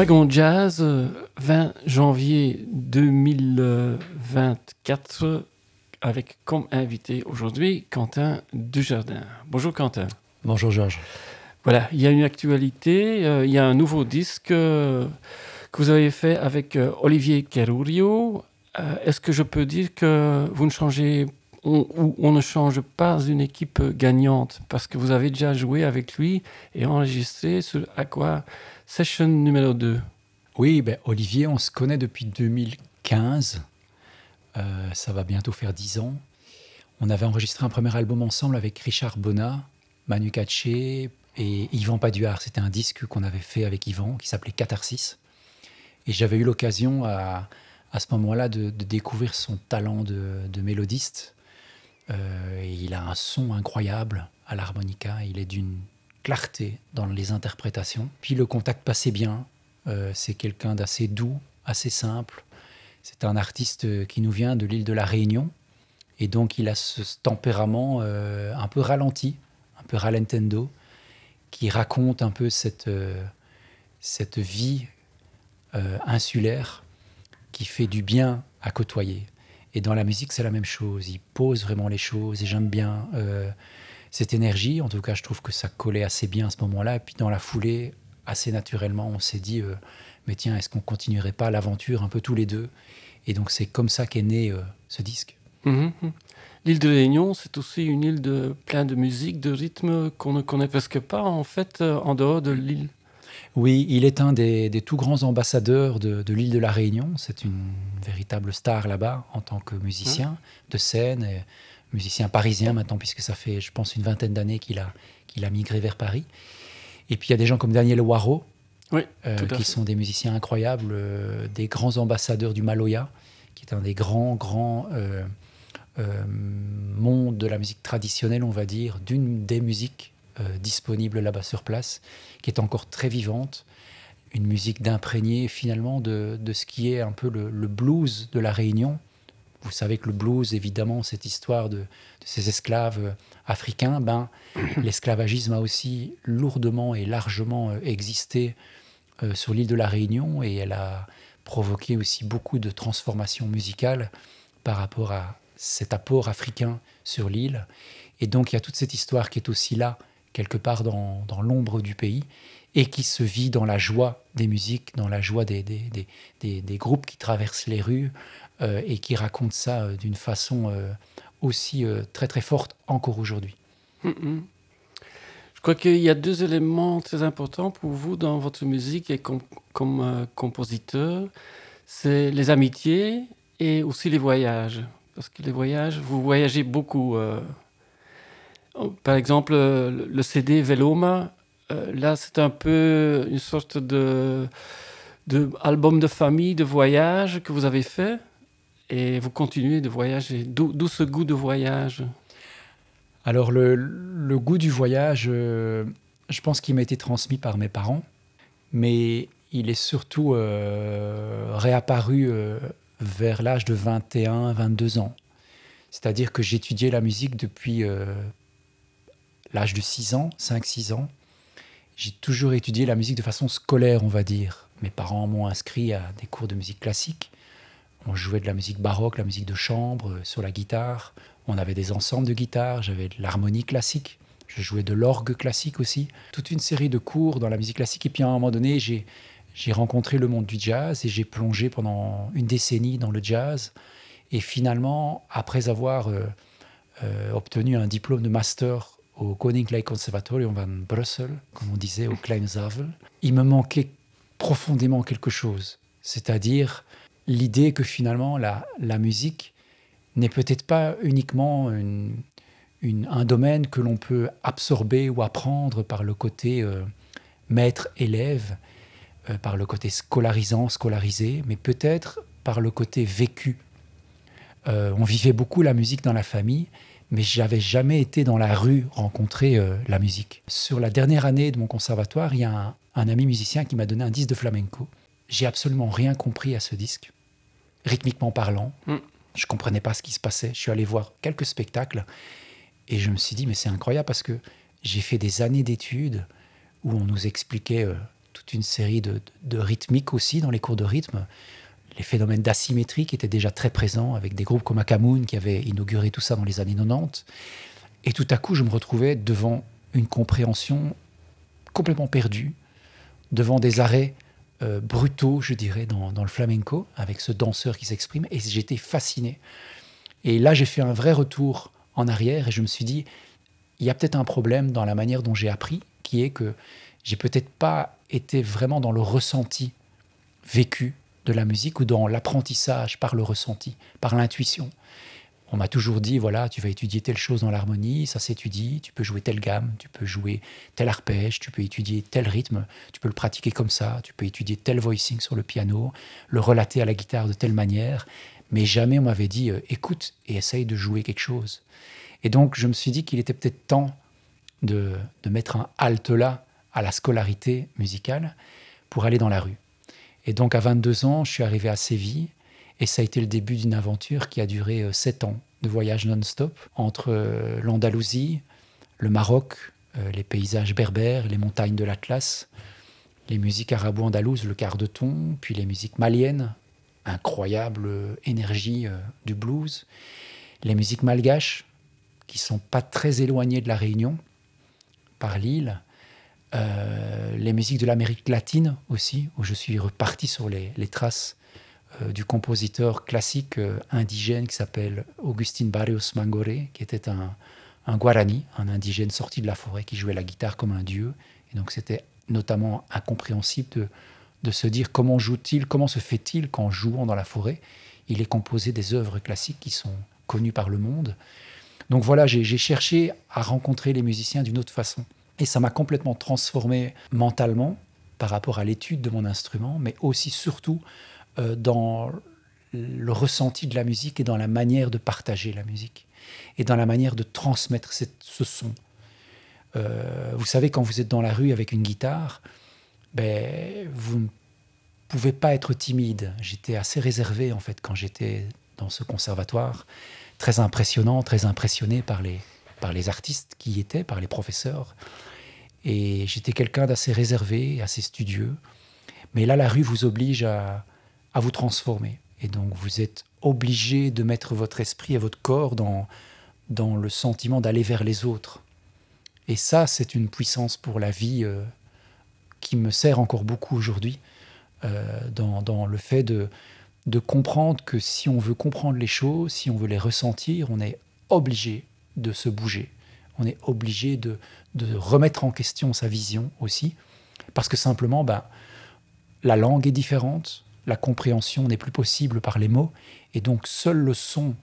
Wagon Jazz, euh, 20 janvier 2024, avec comme invité aujourd'hui Quentin Dujardin. Bonjour Quentin. Bonjour Georges. Voilà, il y a une actualité, euh, il y a un nouveau disque euh, que vous avez fait avec euh, Olivier Carurio. Euh, Est-ce que je peux dire que vous ne changez on, ou on ne change pas une équipe gagnante? Parce que vous avez déjà joué avec lui et enregistré sur Aqua Session numéro 2 Oui, ben, Olivier, on se connaît depuis 2015. Euh, ça va bientôt faire 10 ans. On avait enregistré un premier album ensemble avec Richard Bonnat, Manu Katché et Yvan Paduard. C'était un disque qu'on avait fait avec Yvan qui s'appelait Catharsis. Et j'avais eu l'occasion à, à ce moment-là de, découvrir son talent de, de mélodiste. Euh, et il a un son incroyable à l'harmonica. Il est d'une clarté dans les interprétations. Puis le contact passait bien. Euh, c'est quelqu'un d'assez doux, assez simple. C'est un artiste qui nous vient de l'île de la Réunion. Et donc il a ce tempérament euh, un peu ralenti, un peu ralentendo, qui raconte un peu cette, euh, cette vie euh, insulaire qui fait du bien à côtoyer. Et dans la musique, c'est la même chose. Il pose vraiment les choses et j'aime bien euh, cette énergie. En tout cas, je trouve que ça collait assez bien à ce moment-là. Et puis dans la foulée, assez naturellement, on s'est dit, euh, mais tiens, est-ce qu'on continuerait pas l'aventure un peu tous les deux? Et donc c'est comme ça qu'est né euh, ce disque. Mhm. L'île de Réunion, c'est aussi une île de plein de musique, de rythmes qu'on ne connaît presque pas en fait euh, en dehors de l'île. Oui, il est un des, des tout grands ambassadeurs de, de l'île de la Réunion. C'est une véritable star là-bas en tant que musicien de scène, et musicien parisien maintenant, puisque ça fait, je pense, une vingtaine d'années qu'il a, qu'il a migré vers Paris. Et puis il y a des gens comme Daniel Waro, Oui, euh, qui sont des musiciens incroyables, euh, des grands ambassadeurs du Maloya, qui est un des grands, grands euh, mondes de la musique traditionnelle, on va dire, d'une des musiques disponibles là-bas sur place, qui est encore très vivante. Une musique d'imprégné finalement de, de ce qui est un peu le, le blues de la Réunion. Vous savez que le blues, évidemment, cette histoire de, de ces esclaves euh, africains, ben, l'esclavagisme a aussi lourdement et largement euh, existé euh, sur l'île de la Réunion et elle a provoqué aussi beaucoup de transformations musicales par rapport à cet apport africain sur l'île. Et donc il y a toute cette histoire qui est aussi là, quelque part dans, dans l'ombre du pays, et qui se vit dans la joie des musiques, dans la joie des, des, des, des- des groupes qui traversent les rues et qui racontent ça euh, d'une façon euh, aussi euh, très très forte encore aujourd'hui. Mhm. Je crois qu'il y a deux éléments très importants pour vous dans votre musique et com- comme euh, compositeur. C'est les amitiés et aussi les voyages. Parce que les voyages, vous voyagez beaucoup. euh. Par exemple, euh, le CD Veloma, euh, là, c'est un peu une sorte de, de famille, de voyage que vous avez fait. Et vous continuez de voyager. D'où ce goût de voyage? Alors le, goût du voyage, euh, je pense qu'il m'a été transmis par mes parents, mais il est surtout euh, réapparu euh, vers l'âge de 21, 22 ans. C'est-à-dire que j'étudiais la musique depuis l'âge de 6 ans, 5-6 ans. J'ai toujours étudié la musique de façon scolaire, on va dire. Mes parents m'ont inscrit à des cours de musique classique. On jouait de la musique baroque, la musique de chambre, euh, sur la guitare. On avait des ensembles de guitare, j'avais de l'harmonie classique. Je jouais de l'orgue classique aussi. Toute une série de cours dans la musique classique. Et puis à un moment donné, j'ai, rencontré le monde du jazz et j'ai plongé pendant une décennie dans le jazz. Et finalement, après avoir euh, euh, obtenu un diplôme de master au Koninklijk Conservatorium van Brussel, comme on disait au Kleinzavel, il me manquait profondément quelque chose, c'est-à-dire l'idée que finalement la, musique n'est peut-être pas uniquement un domaine que l'on peut absorber ou apprendre par le côté euh, maître-élève, euh, par le côté scolarisant, scolarisé, mais peut-être par le côté vécu. Euh, on vivait beaucoup la musique dans la famille, mais j'avais jamais été dans la rue rencontrer la musique. Sur la dernière année de mon conservatoire, il y a un, un ami musicien qui m'a donné un disque de flamenco. J'ai absolument rien compris à ce disque, rythmiquement parlant. Mm. Je comprenais pas ce qui se passait. Je suis allé voir quelques spectacles et je me suis dit mais c'est incroyable parce que j'ai fait des années d'études où on nous expliquait euh, toute une série de, de, de rythmiques aussi dans les cours de rythme les phénomènes d'asymétrie qui étaient déjà très présents avec des groupes comme Akamoun qui avaient inauguré tout ça dans les années 90. Et tout à coup, je me retrouvais devant une compréhension complètement perdue, devant des arrêts euh, brutaux, je dirais, dans, dans, le flamenco, avec ce danseur qui s'exprime, et j'étais fasciné. Et là, j'ai fait un vrai retour en arrière, et je me suis dit, il y a peut-être un problème dans la manière dont j'ai appris, qui est que j'ai peut-être pas été vraiment dans le ressenti vécu de la musique ou dans l'apprentissage par le ressenti, par l'intuition. On m'a toujours dit, voilà, tu vas étudier telle chose dans l'harmonie, ça s'étudie, tu peux jouer telle gamme, tu peux jouer tel arpège, tu peux étudier tel rythme, tu peux le pratiquer comme ça, tu peux étudier tel voicing sur le piano, le relater à la guitare de telle manière, mais jamais on m'avait dit, euh, écoute et essaye de jouer quelque chose. Et donc je me suis dit qu'il était peut-être temps de, de mettre un halte là à la scolarité musicale pour aller dans la rue. Et donc à 22 ans, je suis arrivé à Séville et ça a été le début d'une aventure qui a duré euh, sept ans de voyage non-stop entre euh, l'Andalousie, le Maroc, euh, les paysages berbères, les montagnes de l'Atlas, les musiques arabo-andalouses, le quart de ton, puis les musiques maliennes, incroyable énergie du blues, les musiques malgaches, qui sont pas très éloignées de la Réunion, par l'île, les musiques de l'Amérique latine aussi, où je suis reparti sur les, traces du compositeur classique euh, indigène qui s'appelle Augustin Barrios Mangoré, qui était un, Guarani, un indigène sorti de la forêt qui jouait la guitare comme un dieu. Et donc c'était notamment incompréhensible de, de se dire comment joue-t-il, comment se fait-il qu'en jouant dans la forêt, il est composé des œuvres classiques qui sont connues par le monde. Donc voilà, j'ai cherché à rencontrer les musiciens d'une autre façon. Et ça m'a complètement transformé mentalement par rapport à l'étude de mon instrument, mais aussi surtout euh, dans le ressenti de la musique et dans la manière de partager la musique et dans la manière de transmettre ce son. Euh, vous savez, quand vous êtes dans la rue avec une guitare, ben, vous ne pouvez pas être timide. J'étais assez réservé en fait quand j'étais dans ce conservatoire, très impressionnant, très impressionné par les, par les artistes qui y étaient, par les professeurs. Et j'étais quelqu'un d'assez réservé, assez studieux. Mais là, la rue vous oblige à, à, vous transformer. Et donc, vous êtes obligé de mettre votre esprit et votre corps dans, dans le sentiment d'aller vers les autres. Et ça, c'est une puissance pour la vie euh, qui me sert encore beaucoup aujourd'hui, euh, dans, dans, le fait de, de comprendre que si on veut comprendre les choses, si on veut les ressentir, on est obligé de se bouger. On est obligé de, de remettre en question sa vision aussi, parce que simplement, ben, la langue est différente, la compréhension n'est plus possible par les mots, et donc seul le son,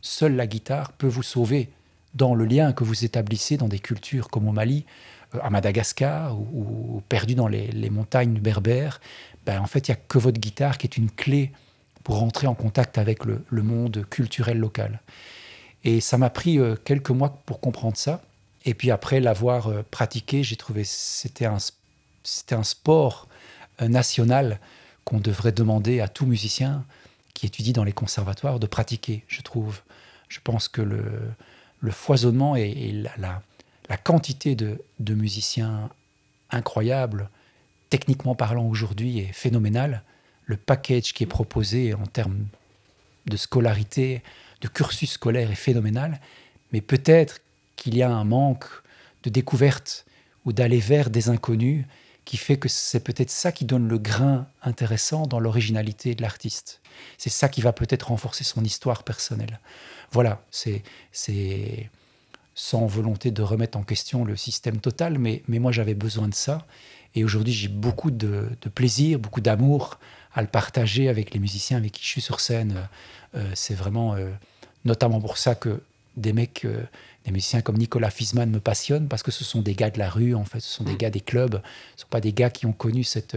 seule la guitare peut vous sauver dans le lien que vous établissez dans des cultures comme au Mali, euh, à Madagascar ou, ou perdu dans les, montagnes berbères. Ben, en fait, il n'y a que votre guitare qui est une clé pour rentrer en contact avec le, monde culturel local. Et ça m'a pris euh, quelques mois pour comprendre ça. Et puis après l'avoir euh, pratiqué, j'ai trouvé c'était un, c'était un sport national qu'on devrait demander à tout musicien qui étudie dans les conservatoires de pratiquer, je trouve. Je pense que le, le foisonnement et, la, quantité de, de, musiciens incroyables, techniquement parlant aujourd'hui, est phénoménal. Le package qui est proposé en termes de scolarité, de cursus scolaire est phénoménal, mais peut-être qu'il y a un manque de découverte ou d'aller vers des inconnus qui fait que c'est peut-être ça qui donne le grain intéressant dans l'originalité de l'artiste. C'est ça qui va peut-être renforcer son histoire personnelle. Voilà, c'est sans volonté de remettre en question le système total, mais, mais moi j'avais besoin de ça. Et aujourd'hui j'ai beaucoup de, de, plaisir, beaucoup d'amour à le partager avec les musiciens avec qui je suis sur scène. c'est vraiment notamment pour ça que des mecs, des musiciens comme Nicolas Fisman me passionnent parce que ce sont des gars de la rue, en fait, ce sont des mm. gars des clubs, ce ne sont pas des gars qui ont connu cette,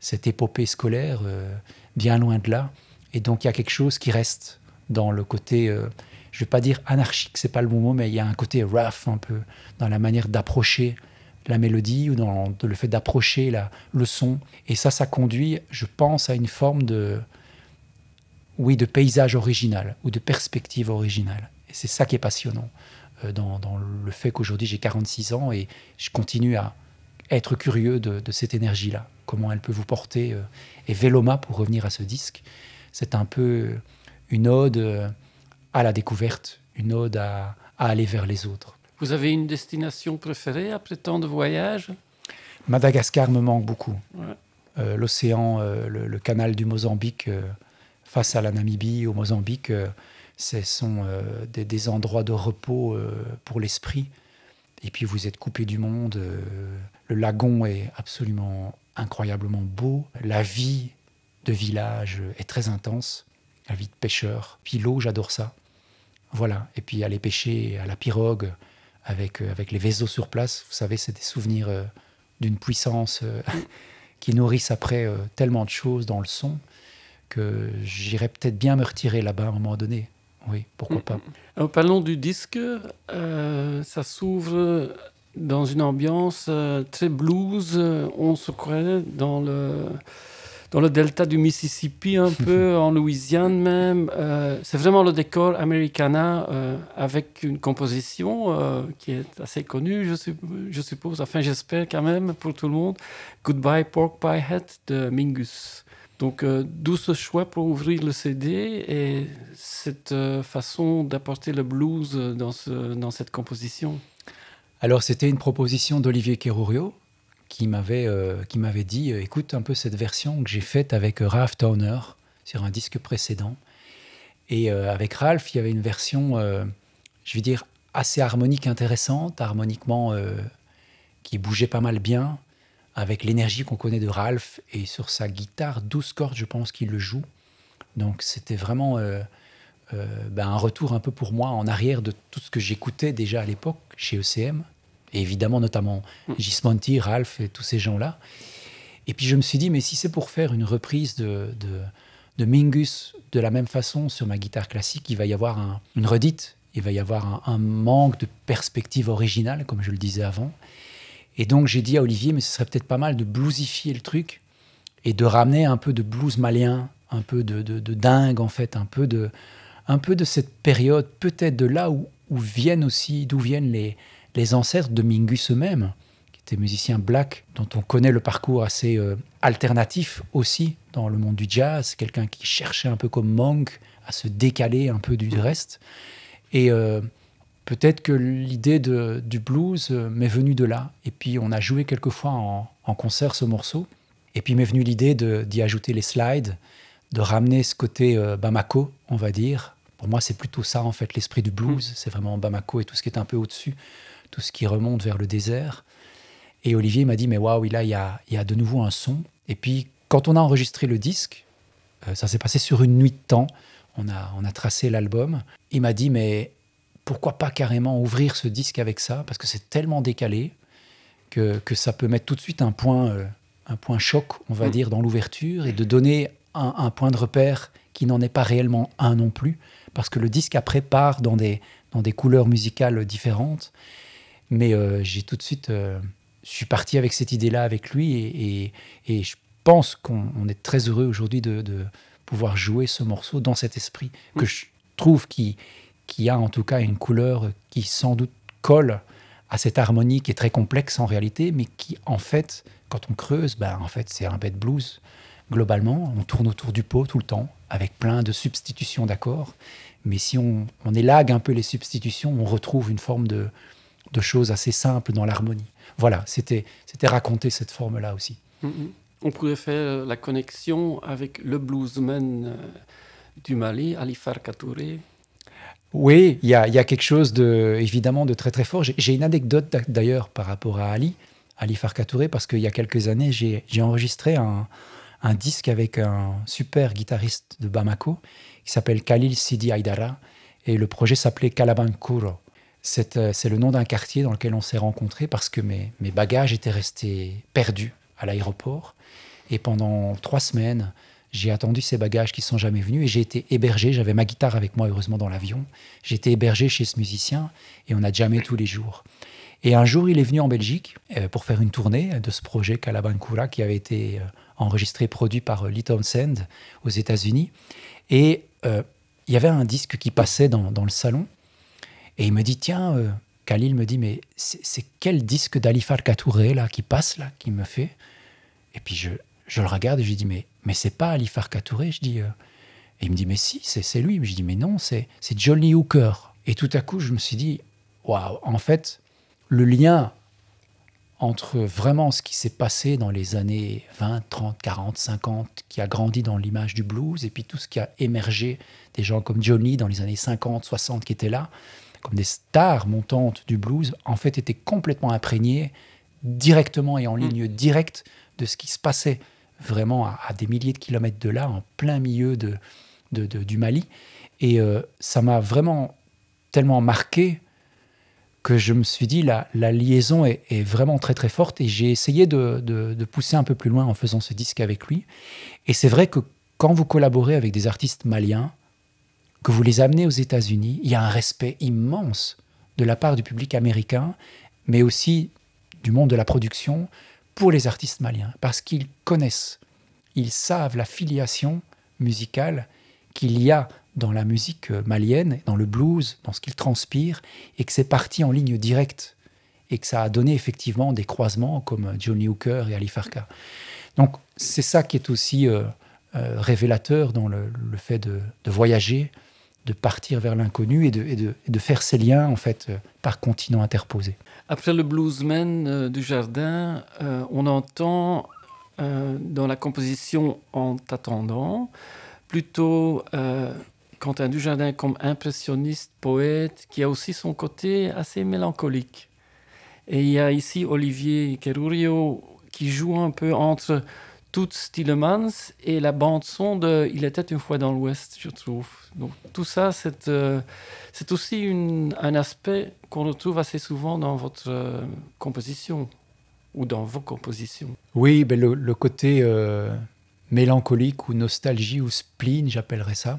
cette épopée scolaire, bien loin de là. Et donc il y a quelque chose qui reste dans le côté je vais pas dire anarchique, c'est pas le bon mot, mais il y a un côté rough un peu dans la manière d'approcher la mélodie ou dans le fait d'approcher le son. Et ça, ça conduit, je pense, à une forme de, oui, de paysage original ou de perspective originale. C'est ça qui est passionnant euh, dans, le fait qu'aujourd'hui j'ai 46 ans et je continue à être curieux de, cette énergie-là, comment elle peut vous porter. Euh. et Véloma, pour revenir à ce disque, c'est un peu une ode euh, à la découverte, une ode à, aller vers les autres. Vous avez une destination préférée après tant de voyages? Madagascar me manque beaucoup. Euh, l'océan, euh, le, canal du Mozambique euh, face à la Namibie, au Mozambique, ce sont des, des, endroits de repos pour l'esprit. Et puis vous êtes coupé du monde. le lagon est absolument incroyablement beau. La vie de village est très intense. La vie de pêcheur. Puis l'eau, j'adore ça. Voilà. Et puis aller pêcher à la pirogue avec, euh, avec les vaisseaux sur place, vous savez, c'est des souvenirs euh, d'une puissance euh, qui nourrissent après tellement de choses dans le son que j'irais peut-être bien me retirer là-bas à un moment donné. Oui, pourquoi pas. Alors, parlons du disque. ça s'ouvre dans une ambiance très blues. On se croirait dans le dans le delta du Mississippi, un peu en Louisiane même. Euh, c'est vraiment le décor americana euh, avec une composition euh, qui est assez connue, je, je, suppose. Enfin, j'espère quand même pour tout le monde. Goodbye Pork Pie Hat de Mingus. Donc, d'où ce choix pour ouvrir le CD et cette façon d'apporter le blues dans, ce, dans cette composition? Alors, c'était une proposition d'Olivier Kerourio, qui m'avait euh, dit euh, écoute un peu cette version que j'ai faite avec euh, Ralph Towner sur un disque précédent. Et avec Ralph, il y avait une version, je vais dire, assez harmonique, intéressante, harmoniquement qui bougeait pas mal bien, avec l'énergie qu'on connaît de Ralph. Et sur sa guitare, 12 cordes, je pense qu'il le joue. Donc c'était vraiment ben, un retour un peu pour moi en arrière de tout ce que j'écoutais déjà à l'époque chez ECM et évidemment notamment mm. Gismonti, Ralph et tous ces gens-là. Et puis je me suis dit, mais si c'est pour faire une reprise de, de, Mingus de la même façon sur ma guitare classique, il va y avoir une redite, il va y avoir un, manque de perspective originale, comme je le disais avant. Et donc j'ai dit à Olivier, mais ce serait peut-être pas mal de bluesifier le truc et de ramener un peu de blues malien, un peu de, de, dingue en fait, un peu de, un peu de cette période, peut-être de là où, viennent aussi, d'où viennent les, les ancêtres de Mingus eux-mêmes, qui étaient musiciens black, dont on connaît le parcours assez euh, alternatif aussi dans le monde du jazz, quelqu'un qui cherchait un peu comme Monk à se décaler un peu du reste. Et euh, peut-être que l'idée du blues euh, m'est venue de là. Et puis on a joué quelquefois en, en concert ce morceau. Et puis m'est venue l'idée d'y ajouter les slides, de ramener ce côté Bamako, on va dire. Pour moi, c'est plutôt ça, en fait, l'esprit du blues. C'est vraiment Bamako et tout ce qui est un peu au-dessus tout ce qui remonte vers le désert. Et Olivier m'a dit, mais waouh, là, il y a, il y a de nouveau un son. Et puis, quand on a enregistré le disque, euh, ça s'est passé sur une nuit de temps. On a, on a tracé l'album. Il m'a dit, mais pourquoi pas carrément ouvrir ce disque avec ça Parce que c'est tellement décalé que, que, ça peut mettre tout de suite un point, euh, un point choc, on va mm. dire, dans l'ouverture et de donner un, un, point de repère qui n'en est pas réellement un non plus. Parce que le disque après part dans des, dans des couleurs musicales différentes. Mais euh, j'ai tout de suite, euh, je suis parti avec cette idée-là avec lui et, et, je pense qu'on est très heureux aujourd'hui de, de, pouvoir jouer ce morceau dans cet esprit que mm. je trouve qui, qui a en tout cas une couleur qui sans doute colle à cette harmonie qui est très complexe en réalité, mais qui en fait, quand on creuse, ben, en fait c'est un bed blues globalement. On tourne autour du pot tout le temps avec plein de substitutions d'accords. Mais si on, on élague un peu les substitutions, on retrouve une forme de, de choses assez simples dans l'harmonie. Voilà, c'était raconter cette forme-là aussi. Mm-hmm. On pourrait faire la connexion avec le bluesman euh, du Mali, Ali Farka Oui, il y a, quelque chose de, évidemment de très très fort. J'ai une anecdote d'ailleurs par rapport à Ali, Ali Farka parce qu'il y a quelques années, j'ai enregistré un, disque avec un super guitariste de Bamako qui s'appelle Khalil Sidi Aydara. Et le projet s'appelait Kalabankuro. Euh, c'est le nom d'un quartier dans lequel on s'est rencontrés parce que mes bagages étaient restés perdus à l'aéroport. Et pendant trois semaines, j'ai attendu ces bagages qui sont jamais venus et j'ai été hébergé. J'avais ma guitare avec moi, heureusement, dans l'avion. J'ai été hébergé chez ce musicien et on a jamais tous les jours. Et un jour, il est venu en Belgique euh, pour faire une tournée de ce projet Calabancura qui avait été euh, enregistré, produit par Lee Townsend aux États-Unis. Et il y avait un disque qui passait dans, le salon et il me dit, tiens, euh, Khalil me dit, mais c'est quel disque d'Alifar Katouré là, qui passe, là, qui me fait? Et puis je, je, le regarde et je lui dis, mais, mais c'est pas Alifar Katouré Je dis, euh. et il me dit, mais si, c'est lui. Je dis, mais non, c'est Johnny Hooker. Et tout à coup, je me suis dit, waouh, en fait, le lien entre vraiment ce qui s'est passé dans les années 20, 30, 40, 50, qui a grandi dans l'image du blues, et puis tout ce qui a émergé des gens comme Johnny dans les années 50, 60 qui étaient là, comme des stars montantes du blues, en fait, étaient complètement imprégnées directement et en mm. ligne directe de ce qui se passait vraiment à, des milliers de kilomètres de là, en plein milieu de, du Mali. Et euh, ça m'a vraiment tellement marqué que je me suis dit, la, la liaison est, vraiment très très forte et j'ai essayé de, de, pousser un peu plus loin en faisant ce disque avec lui. Et c'est vrai que quand vous collaborez avec des artistes maliens, que vous les amenez aux États-Unis, il y a un respect immense de la part du public américain, mais aussi du monde de la production pour les artistes maliens, parce qu'ils connaissent, ils savent la filiation musicale qu'il y a dans la musique malienne, dans le blues, dans ce qu'il transpire, et que c'est parti en ligne directe, et que ça a donné effectivement des croisements comme Johnny Hooker et Ali Farka. Donc c'est ça qui est aussi euh, euh, révélateur dans le, fait de voyager, de partir vers l'inconnu et de, de, faire ces liens en fait euh, par continent interposé. Après le bluesman euh, du jardin, euh, on entend dans la composition En t'attendant plutôt Quentin Dujardin comme impressionniste, poète, qui a aussi son côté assez mélancolique. Et il y a ici Olivier Kerurio qui joue un peu entre tout Stillemans et la bande son de Il était une fois dans l'Ouest, je trouve. Donc tout ça, c'est euh, aussi un aspect qu'on retrouve assez souvent dans votre euh, composition ou dans vos compositions. Oui, ben le, côté euh, mélancolique ou nostalgie ou spleen, j'appellerais ça,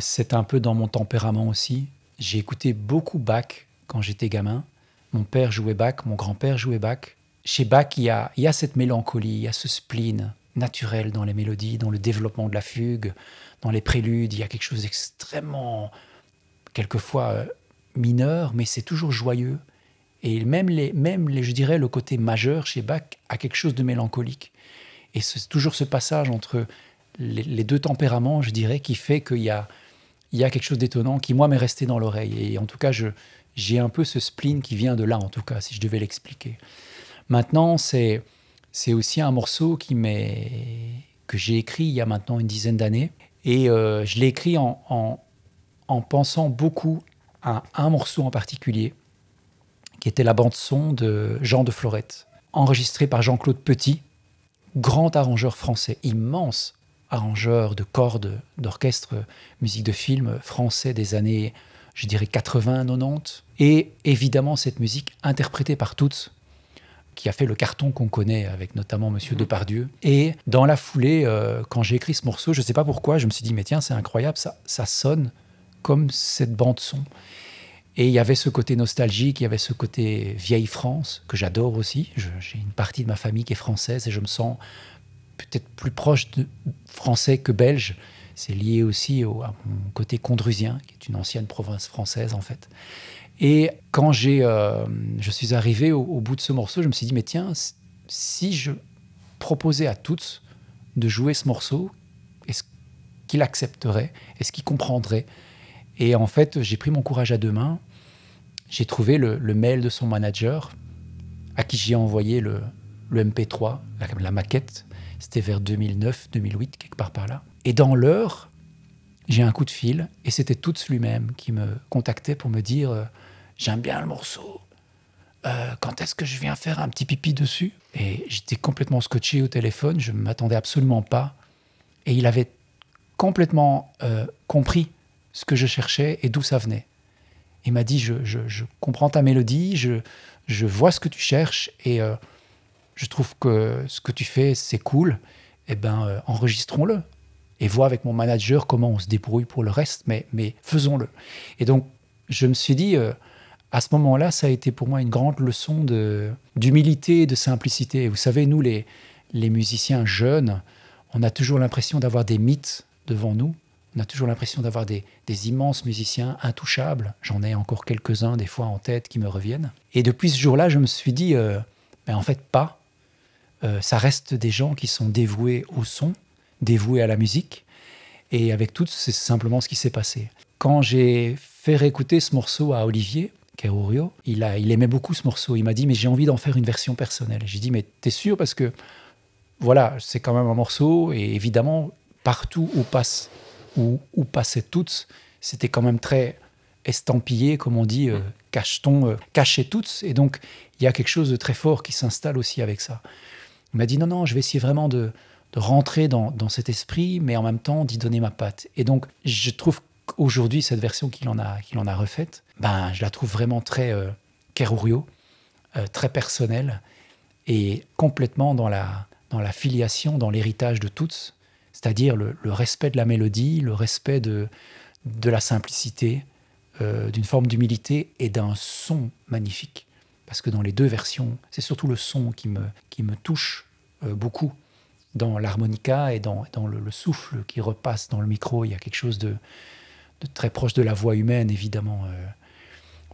c'est un peu dans mon tempérament aussi. J'ai écouté beaucoup Bach quand j'étais gamin. Mon père jouait Bach, mon grand-père jouait Bach. Chez Bach, il y a cette mélancolie, il y a ce spleen naturel dans les mélodies, dans le développement de la fugue, dans les préludes. Il y a quelque chose d'extrêmement, quelquefois euh, mineur, mais c'est toujours joyeux. Et même, les, même je dirais, le côté majeur chez Bach a quelque chose de mélancolique. Et c'est toujours ce passage entre les, deux tempéraments, je dirais, qui fait qu'il y a, il y a quelque chose d'étonnant qui, moi, m'est resté dans l'oreille. Et en tout cas, j'ai un peu ce spleen qui vient de là, en tout cas, si je devais l'expliquer. Maintenant, c'est c'est aussi un morceau que j'ai écrit il y a maintenant une dizaine d'années. Et euh, je l'ai écrit en, en, pensant beaucoup à un morceau en particulier, qui était la bande-son de Jean de Florette, enregistré par Jean-Claude Petit, grand arrangeur français, immense arrangeur de cordes, d'orchestre, musique de film français des années, je dirais 80-90. Et évidemment, cette musique interprétée par toutes, qui a fait le carton qu'on connaît avec notamment Monsieur mhm. Depardieu. Et dans la foulée, euh, quand j'ai écrit ce morceau, je ne sais pas pourquoi, je me suis dit, mais tiens, c'est incroyable, ça, ça sonne comme cette bande son. Et il y avait ce côté nostalgique, il y avait ce côté vieille France, que j'adore aussi. J'ai une partie de ma famille qui est française et je me sens peut-être plus proche de français que belge. C'est lié aussi au, à mon côté condrusien, qui est une ancienne province française en fait. Et quand j'ai, euh, je suis arrivé au, bout de ce morceau, je me suis dit, mais tiens, si je proposais à toutes de jouer ce morceau, est-ce qu'il accepterait Est-ce qu'il comprendrait? Et en fait, j'ai pris mon courage à deux mains. J'ai trouvé le, mail de son manager, à qui j'ai envoyé le, MP3, la, la maquette. C'était vers 2009, 2008, quelque part par là. Et dans l'heure, j'ai un coup de fil, et c'était Toots lui-même qui me contactait pour me dire euh, J'aime bien le morceau. euh, quand est-ce que je viens faire un petit pipi dessus? Et j'étais complètement scotché au téléphone, je ne m'attendais absolument pas. Et il avait complètement euh, compris ce que je cherchais et d'où ça venait. Il m'a dit, je, comprends ta mélodie, je, vois ce que tu cherches et euh, je trouve que ce que tu fais, c'est cool. Eh ben, enregistrons-le et vois avec mon manager comment on se débrouille pour le reste, mais, mais faisons-le. Et donc, je me suis dit, à ce moment-là, ça a été pour moi une grande leçon d'humilité et de simplicité. Vous savez, nous, les, musiciens jeunes, on a toujours l'impression d'avoir des mythes devant nous. On a toujours l'impression d'avoir des, des, immenses musiciens intouchables. J'en ai encore quelques-uns des fois en tête qui me reviennent. Et depuis ce jour-là, je me suis dit, euh, ben en fait pas. Euh, ça reste des gens qui sont dévoués au son, dévoués à la musique. Et avec tout, c'est simplement ce qui s'est passé. Quand j'ai fait réécouter ce morceau à Olivier, Kerourio, il, a, il aimait beaucoup ce morceau. Il m'a dit, mais j'ai envie d'en faire une version personnelle. J'ai dit, mais t'es sûr? Parce que, voilà, c'est quand même un morceau, et évidemment, partout où passe où, où passaient toutes, c'était quand même très estampillé, comme on dit, euh, cache-t-on, euh, caché toutes. Et donc, il y a quelque chose de très fort qui s'installe aussi avec ça. Il m'a dit, non, non, je vais essayer vraiment de, de rentrer dans, dans, cet esprit, mais en même temps d'y donner ma patte. Et donc, je trouve qu'aujourd'hui, cette version qu'il en, a, qu'il en a refaite, ben, je la trouve vraiment très euh, euh, très personnelle et complètement dans la, dans la filiation, dans l'héritage de toutes, c'est-à-dire le, respect de la mélodie, le respect de, de la simplicité, euh, d'une forme d'humilité et d'un son magnifique. Parce que dans les deux versions, c'est surtout le son qui me, qui me touche euh, beaucoup. Dans l'harmonica et dans, dans le, souffle qui repasse dans le micro, il y a quelque chose de, de très proche de la voix humaine, évidemment.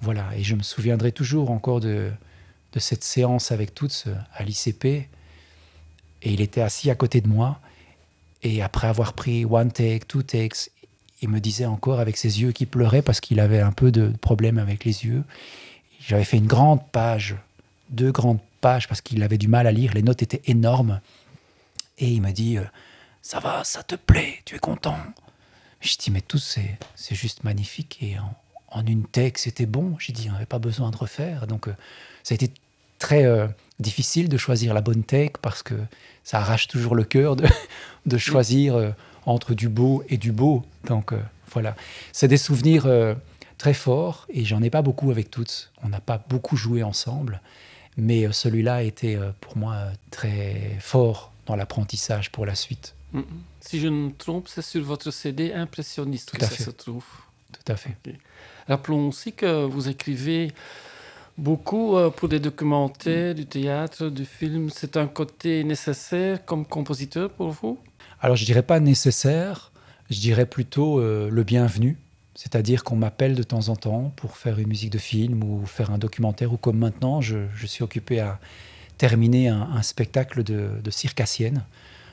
Voilà, et je me souviendrai toujours encore de, cette séance avec toutes à l'ICP. Et il était assis à côté de moi. Et après avoir pris one take, two takes, il me disait encore avec ses yeux qui pleuraient parce qu'il avait un peu de problème avec les yeux. J'avais fait une grande page, deux grandes pages parce qu'il avait du mal à lire. Les notes étaient énormes. Et il m'a dit euh, Ça va, ça te plaît, tu es content? Je dis Mais tout, c'est juste magnifique. Et en une take, c'était bon. J'ai dit, on n'avait pas besoin de refaire. Donc, euh, ça a été très euh, difficile de choisir la bonne take parce que ça arrache toujours le cœur de, de choisir euh, entre du beau et du beau. Donc, voilà. C'est des souvenirs très forts et j'en ai pas beaucoup avec toutes. On n'a pas beaucoup joué ensemble, mais celui-là a été pour moi très fort dans l'apprentissage pour la suite. Mm. Si je ne me trompe, c'est sur votre CD impressionniste que ça se trouve. Tout à fait. Rappelons aussi que vous écrivez beaucoup euh, pour des documentaires, du théâtre, du film. C'est un côté nécessaire comme compositeur pour vous? Alors je dirais pas nécessaire, je dirais plutôt euh, le bienvenu. C'est-à-dire qu'on m'appelle de temps en temps pour faire une musique de film ou faire un documentaire, ou comme maintenant, je, suis occupé à terminer un, spectacle de, de circassienne.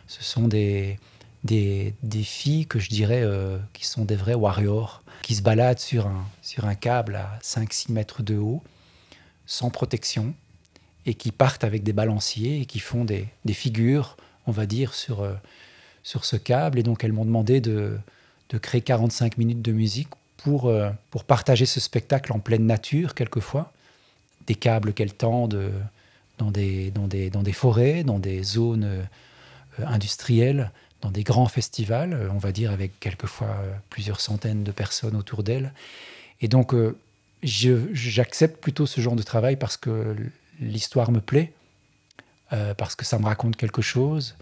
Ce sont des, des, filles que je dirais euh, qui sont des vrais warriors, qui se baladent sur un, sur un câble à 5-6 mètres de haut, sans protection, et qui partent avec des balanciers et qui font des, des figures, on va dire, sur, euh, sur ce câble. Et donc elles m'ont demandé de, de, créer 45 minutes de musique pour, euh, pour partager ce spectacle en pleine nature, quelquefois. Des câbles qu'elles tendent dans des, dans, des, dans des forêts, dans des zones industrielles dans des grands festivals, euh, on va dire avec quelquefois euh, plusieurs centaines de personnes autour d'elle. Et donc, euh, j'accepte plutôt ce genre de travail parce que l'histoire me plaît, parce que ça me raconte quelque chose,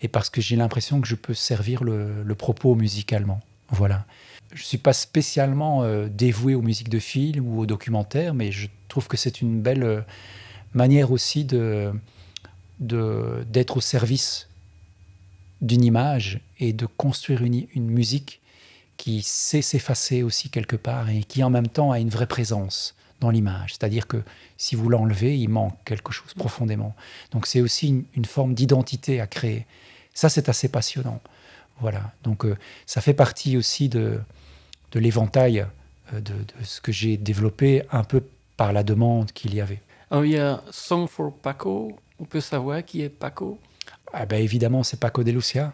et parce que j'ai l'impression que je peux servir le, propos musicalement. Voilà. Je ne suis pas spécialement dévoué aux musiques de film ou aux documentaires, mais je trouve que c'est une belle manière aussi de d'être au service d'une image et de construire une, musique qui sait s'effacer aussi quelque part et qui en même temps a une vraie présence dans l'image. C'est-à-dire que si vous l'enlevez, il manque quelque chose profondément. Donc c'est aussi une, forme d'identité à créer. Ça, c'est assez passionnant. Voilà. Donc euh, ça fait partie aussi de, de l'éventail euh, de, ce que j'ai développé un peu par la demande qu'il y avait. Alors, il y a Song for Paco. On peut savoir qui est Paco? Ah ben évidemment, c'est Paco de Lucia.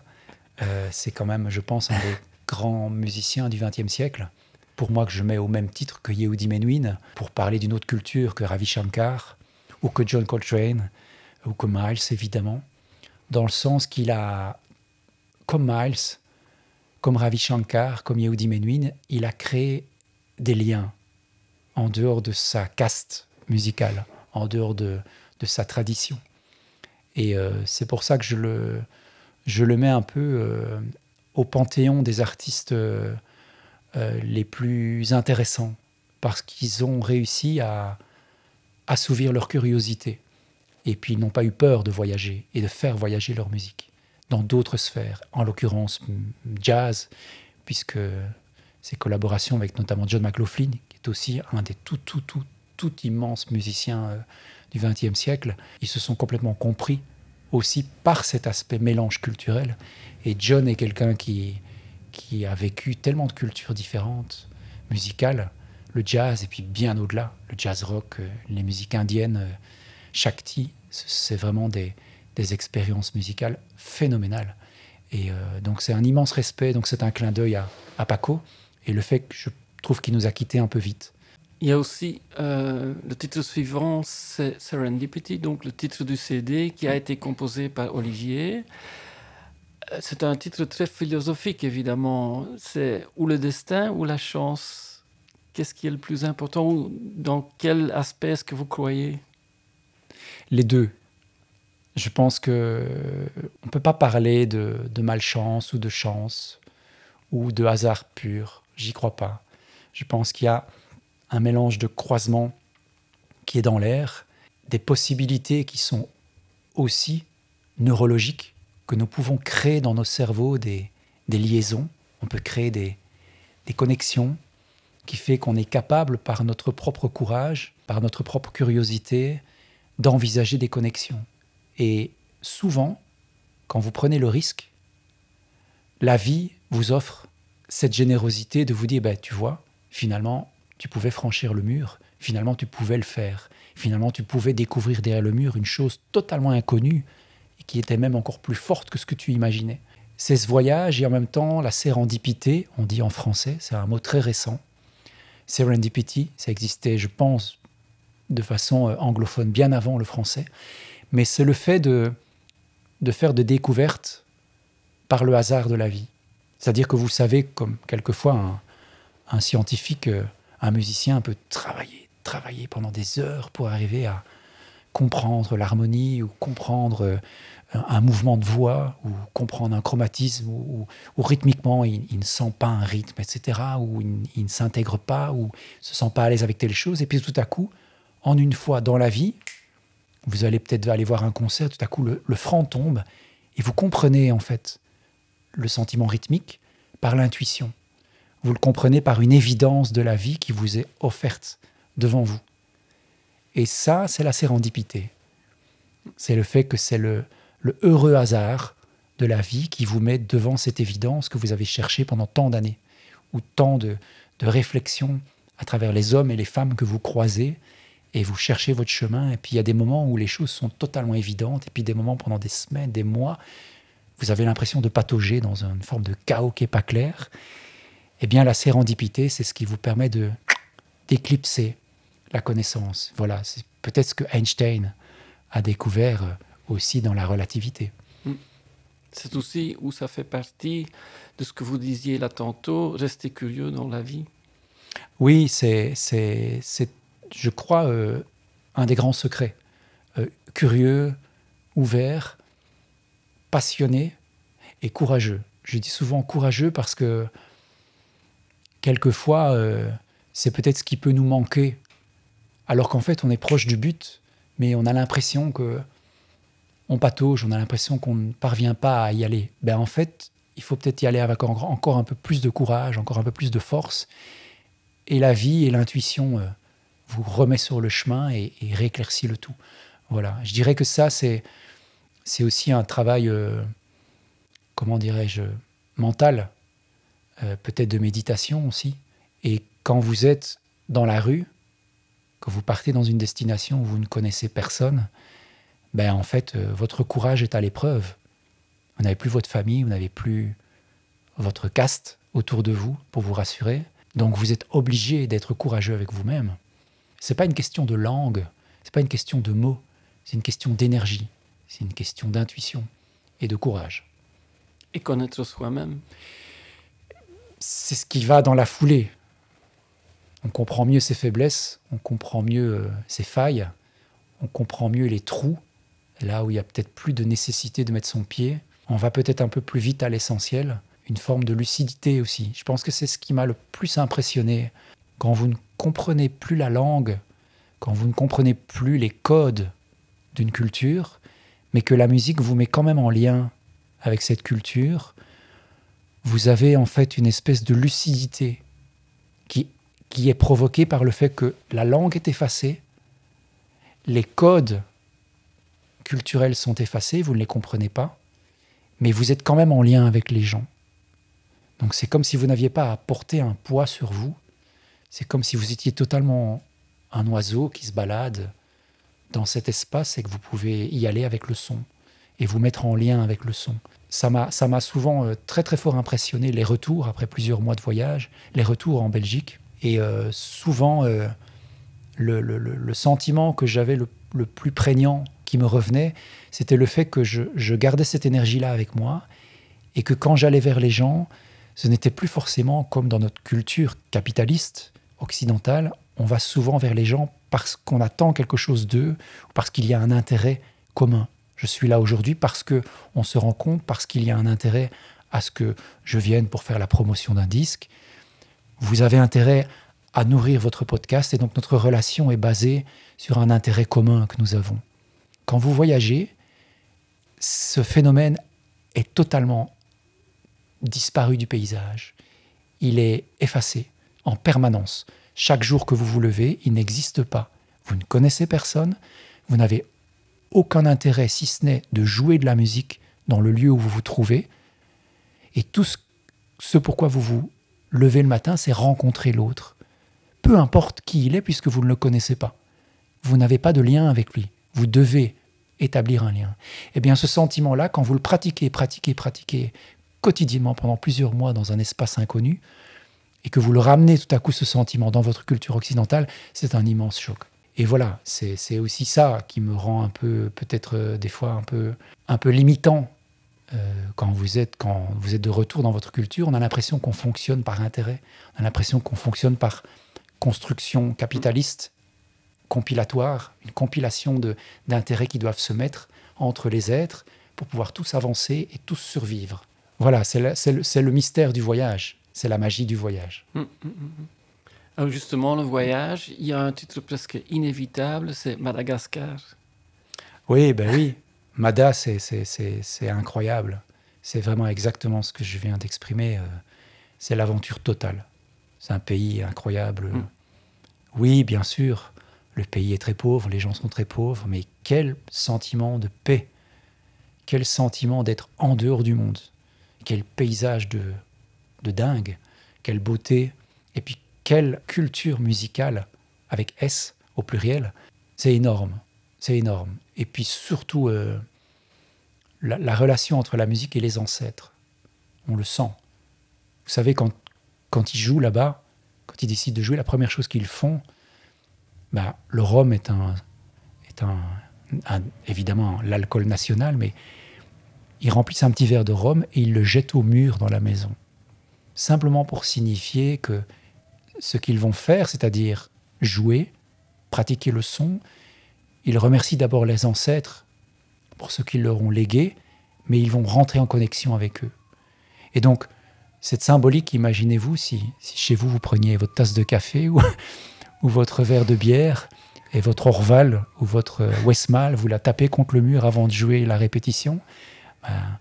Euh, c'est quand même, je pense, un des grands musiciens du XXe siècle. pour moi que je mets au même titre que Yehudi Menuhin, pour parler d'une autre culture que Ravi Shankar, ou que John Coltrane, ou que Miles évidemment, dans le sens qu'il a, comme Miles, comme Ravi Shankar, comme Yehudi Menuhin, il a créé des liens en dehors de sa caste musicale, en dehors de, de sa tradition. Et euh, c'est pour ça que je le, je le mets un peu euh, au panthéon des artistes euh, les plus intéressants, parce qu'ils ont réussi à assouvir leur curiosité. Et puis ils n'ont pas eu peur de voyager et de faire voyager leur musique dans d'autres sphères, en l'occurrence jazz, puisque ses collaborations avec notamment John McLaughlin, qui est aussi un des tout, tout, tout, tout immenses musiciens du XXe siècle, ils se sont complètement compris aussi par cet aspect mélange culturel. Et John est quelqu'un qui, qui a vécu tellement de cultures différentes, musicales, le jazz et puis bien au-delà, le jazz rock, euh, les musiques indiennes, euh, Shakti, c'est vraiment des, des, expériences musicales phénoménales. Et euh, donc c'est un immense respect, donc c'est un clin d'œil à, à Paco, et le fait que je trouve qu'il nous a quittés un peu vite. Il y a aussi euh, le titre suivant, c'est Serendipity, donc le titre du CD qui a été composé par Olivier. Euh, c'est un titre très philosophique, évidemment. C'est ou le destin ou la chance. Qu'est-ce qui est le plus important Dans quel aspect est-ce que vous croyez? Les deux. Je pense que on peut pas parler de, de malchance ou de chance ou de hasard pur. J'y crois pas. Je pense qu'il y a un mélange de croisement qui est dans l'air, des possibilités qui sont aussi neurologiques, que nous pouvons créer dans nos cerveaux des, liaisons, on peut créer des, connexions qui fait qu'on est capable par notre propre courage, par notre propre curiosité, d'envisager des connexions. Et souvent, quand vous prenez le risque, la vie vous offre cette générosité de vous dire, ben, tu vois, finalement, tu pouvais franchir le mur, finalement tu pouvais le faire. Finalement tu pouvais découvrir derrière le mur une chose totalement inconnue et qui était même encore plus forte que ce que tu imaginais. C'est ce voyage et en même temps la sérendipité, on dit en français, c'est un mot très récent. Serendipity, ça existait, je pense, de façon euh, anglophone bien avant le français, mais c'est le fait de, de faire des découvertes par le hasard de la vie. C'est-à-dire que vous savez, comme quelquefois un, scientifique euh, un musicien peut travailler, travailler pendant des heures pour arriver à comprendre l'harmonie ou comprendre euh, un mouvement de voix ou comprendre un chromatisme ou, rythmiquement il, ne sent pas un rythme, etc. ou il, ne s'intègre pas ou se sent pas à l'aise avec telle chose. Et puis tout à coup, en une fois dans la vie, vous allez peut-être aller voir un concert, tout à coup le, le franc tombe et vous comprenez en fait le sentiment rythmique par l'intuition. Vous le comprenez par une évidence de la vie qui vous est offerte devant vous. Et ça, c'est la sérendipité. C'est le fait que c'est le, heureux hasard de la vie qui vous met devant cette évidence que vous avez cherchée pendant tant d'années, ou tant de, de réflexions à travers les hommes et les femmes que vous croisez, et vous cherchez votre chemin, et puis il y a des moments où les choses sont totalement évidentes, et puis des moments pendant des semaines, des mois, vous avez l'impression de patauger dans une forme de chaos qui n'est pas clair, eh bien la sérendipité, c'est ce qui vous permet de d'éclipser la connaissance. Voilà, c'est peut-être ce que Einstein a découvert euh, aussi dans la relativité. Hmm. C'est aussi où ça fait partie de ce que vous disiez là tantôt, rester curieux dans la vie. Oui, c'est, c'est, je crois, euh, un des grands secrets. Euh, curieux, ouvert, passionné et courageux. Je dis souvent courageux parce que quelquefois, euh, c'est peut-être ce qui peut nous manquer, alors qu'en fait, on est proche du but, mais on a l'impression que on patauge, on a l'impression qu'on ne parvient pas à y aller. Ben en fait, il faut peut-être y aller avec encore un peu plus de courage, encore un peu plus de force, et la vie et l'intuition euh, vous remet sur le chemin et, rééclaircit le tout. Voilà, je dirais que ça, c'est c'est aussi un travail, euh, comment dirais-je, mental euh, peut-être de méditation aussi. Et quand vous êtes dans la rue, que vous partez dans une destination où vous ne connaissez personne, ben en fait, euh, votre courage est à l'épreuve. Vous n'avez plus votre famille, vous n'avez plus votre caste autour de vous pour vous rassurer. Donc vous êtes obligé d'être courageux avec vous-même. C'est pas une question de langue, c'est pas une question de mots, c'est une question d'énergie, c'est une question d'intuition et de courage. Et connaître soi-même? C'est ce qui va dans la foulée. On comprend mieux ses faiblesses, on comprend mieux euh, ses failles, on comprend mieux les trous, là où il y a peut-être plus de nécessité de mettre son pied. On va peut-être un peu plus vite à l'essentiel, une forme de lucidité aussi. Je pense que c'est ce qui m'a le plus impressionné. Quand vous ne comprenez plus la langue, quand vous ne comprenez plus les codes d'une culture, mais que la musique vous met quand même en lien avec cette culture, vous avez en fait une espèce de lucidité qui, qui est provoquée par le fait que la langue est effacée, les codes culturels sont effacés, vous ne les comprenez pas, mais vous êtes quand même en lien avec les gens. Donc c'est comme si vous n'aviez pas à porter un poids sur vous, c'est comme si vous étiez totalement un oiseau qui se balade dans cet espace et que vous pouvez y aller avec le son et vous mettre en lien avec le son. Ça m'a, souvent euh, très très fort impressionné les retours après plusieurs mois de voyage, les retours en Belgique. Et euh, souvent, euh, le, sentiment que j'avais le, plus prégnant qui me revenait, c'était le fait que je, je gardais cette énergie-là avec moi et que quand j'allais vers les gens, ce n'était plus forcément comme dans notre culture capitaliste occidentale, on va souvent vers les gens parce qu'on attend quelque chose d'eux, parce qu'il y a un intérêt commun. Je suis là aujourd'hui parce que on se rend compte, parce qu'il y a un intérêt à ce que je vienne pour faire la promotion d'un disque. Vous avez intérêt à nourrir votre podcast et donc notre relation est basée sur un intérêt commun que nous avons. Quand vous voyagez, ce phénomène est totalement disparu du paysage. Il est effacé en permanence. Chaque jour que vous vous levez, il n'existe pas. Vous ne connaissez personne, vous n'avez aucun intérêt si ce n'est de jouer de la musique dans le lieu où vous vous trouvez. Et tout ce, pourquoi vous vous levez le matin, c'est rencontrer l'autre. Peu importe qui il est puisque vous ne le connaissez pas. Vous n'avez pas de lien avec lui. Vous devez établir un lien. Eh bien, ce sentiment-là, quand vous le pratiquez, pratiquez, pratiquez quotidiennement pendant plusieurs mois dans un espace inconnu, et que vous le ramenez tout à coup ce sentiment dans votre culture occidentale, c'est un immense choc. Et voilà, c'est aussi ça qui me rend un peu, peut-être euh, des fois un peu, un peu limitant euh, quand, vous êtes, quand vous êtes de retour dans votre culture. On a l'impression qu'on fonctionne par intérêt, on a l'impression qu'on fonctionne par construction capitaliste, compilatoire, une compilation d'intérêts qui doivent se mettre entre les êtres pour pouvoir tous avancer et tous survivre. Voilà, c'est le, mystère du voyage c'est la magie du voyage. Hum, hum, hum, Alors justement, le voyage, il y a un titre presque inévitable, c'est Madagascar. Oui, ben oui. Mada, c'est incroyable. C'est vraiment exactement ce que je viens d'exprimer. Euh, c'est l'aventure totale. C'est un pays incroyable. Oui, bien sûr, le pays est très pauvre, les gens sont très pauvres, mais quel sentiment de paix, quel sentiment d'être en dehors du monde, quel paysage de, de dingue, quelle beauté, et puis quelle culture musicale, avec S au pluriel, c'est énorme, c'est énorme. Et puis surtout, euh, la, relation entre la musique et les ancêtres, on le sent. Vous savez, quand, quand ils jouent là-bas, quand ils décident de jouer, la première chose qu'ils font, bah, le rhum est un, évidemment l'alcool national, mais ils remplissent un petit verre de rhum et ils le jettent au mur dans la maison simplement pour signifier que ce qu'ils vont faire, c'est-à-dire jouer, pratiquer le son, ils remercient d'abord les ancêtres pour ce qu'ils leur ont légué, mais ils vont rentrer en connexion avec eux. Et donc, cette symbolique, imaginez-vous si, chez vous, vous preniez votre tasse de café ou, ou votre verre de bière et votre Orval ou votre Westmal, vous la tapez contre le mur avant de jouer la répétition. Ben,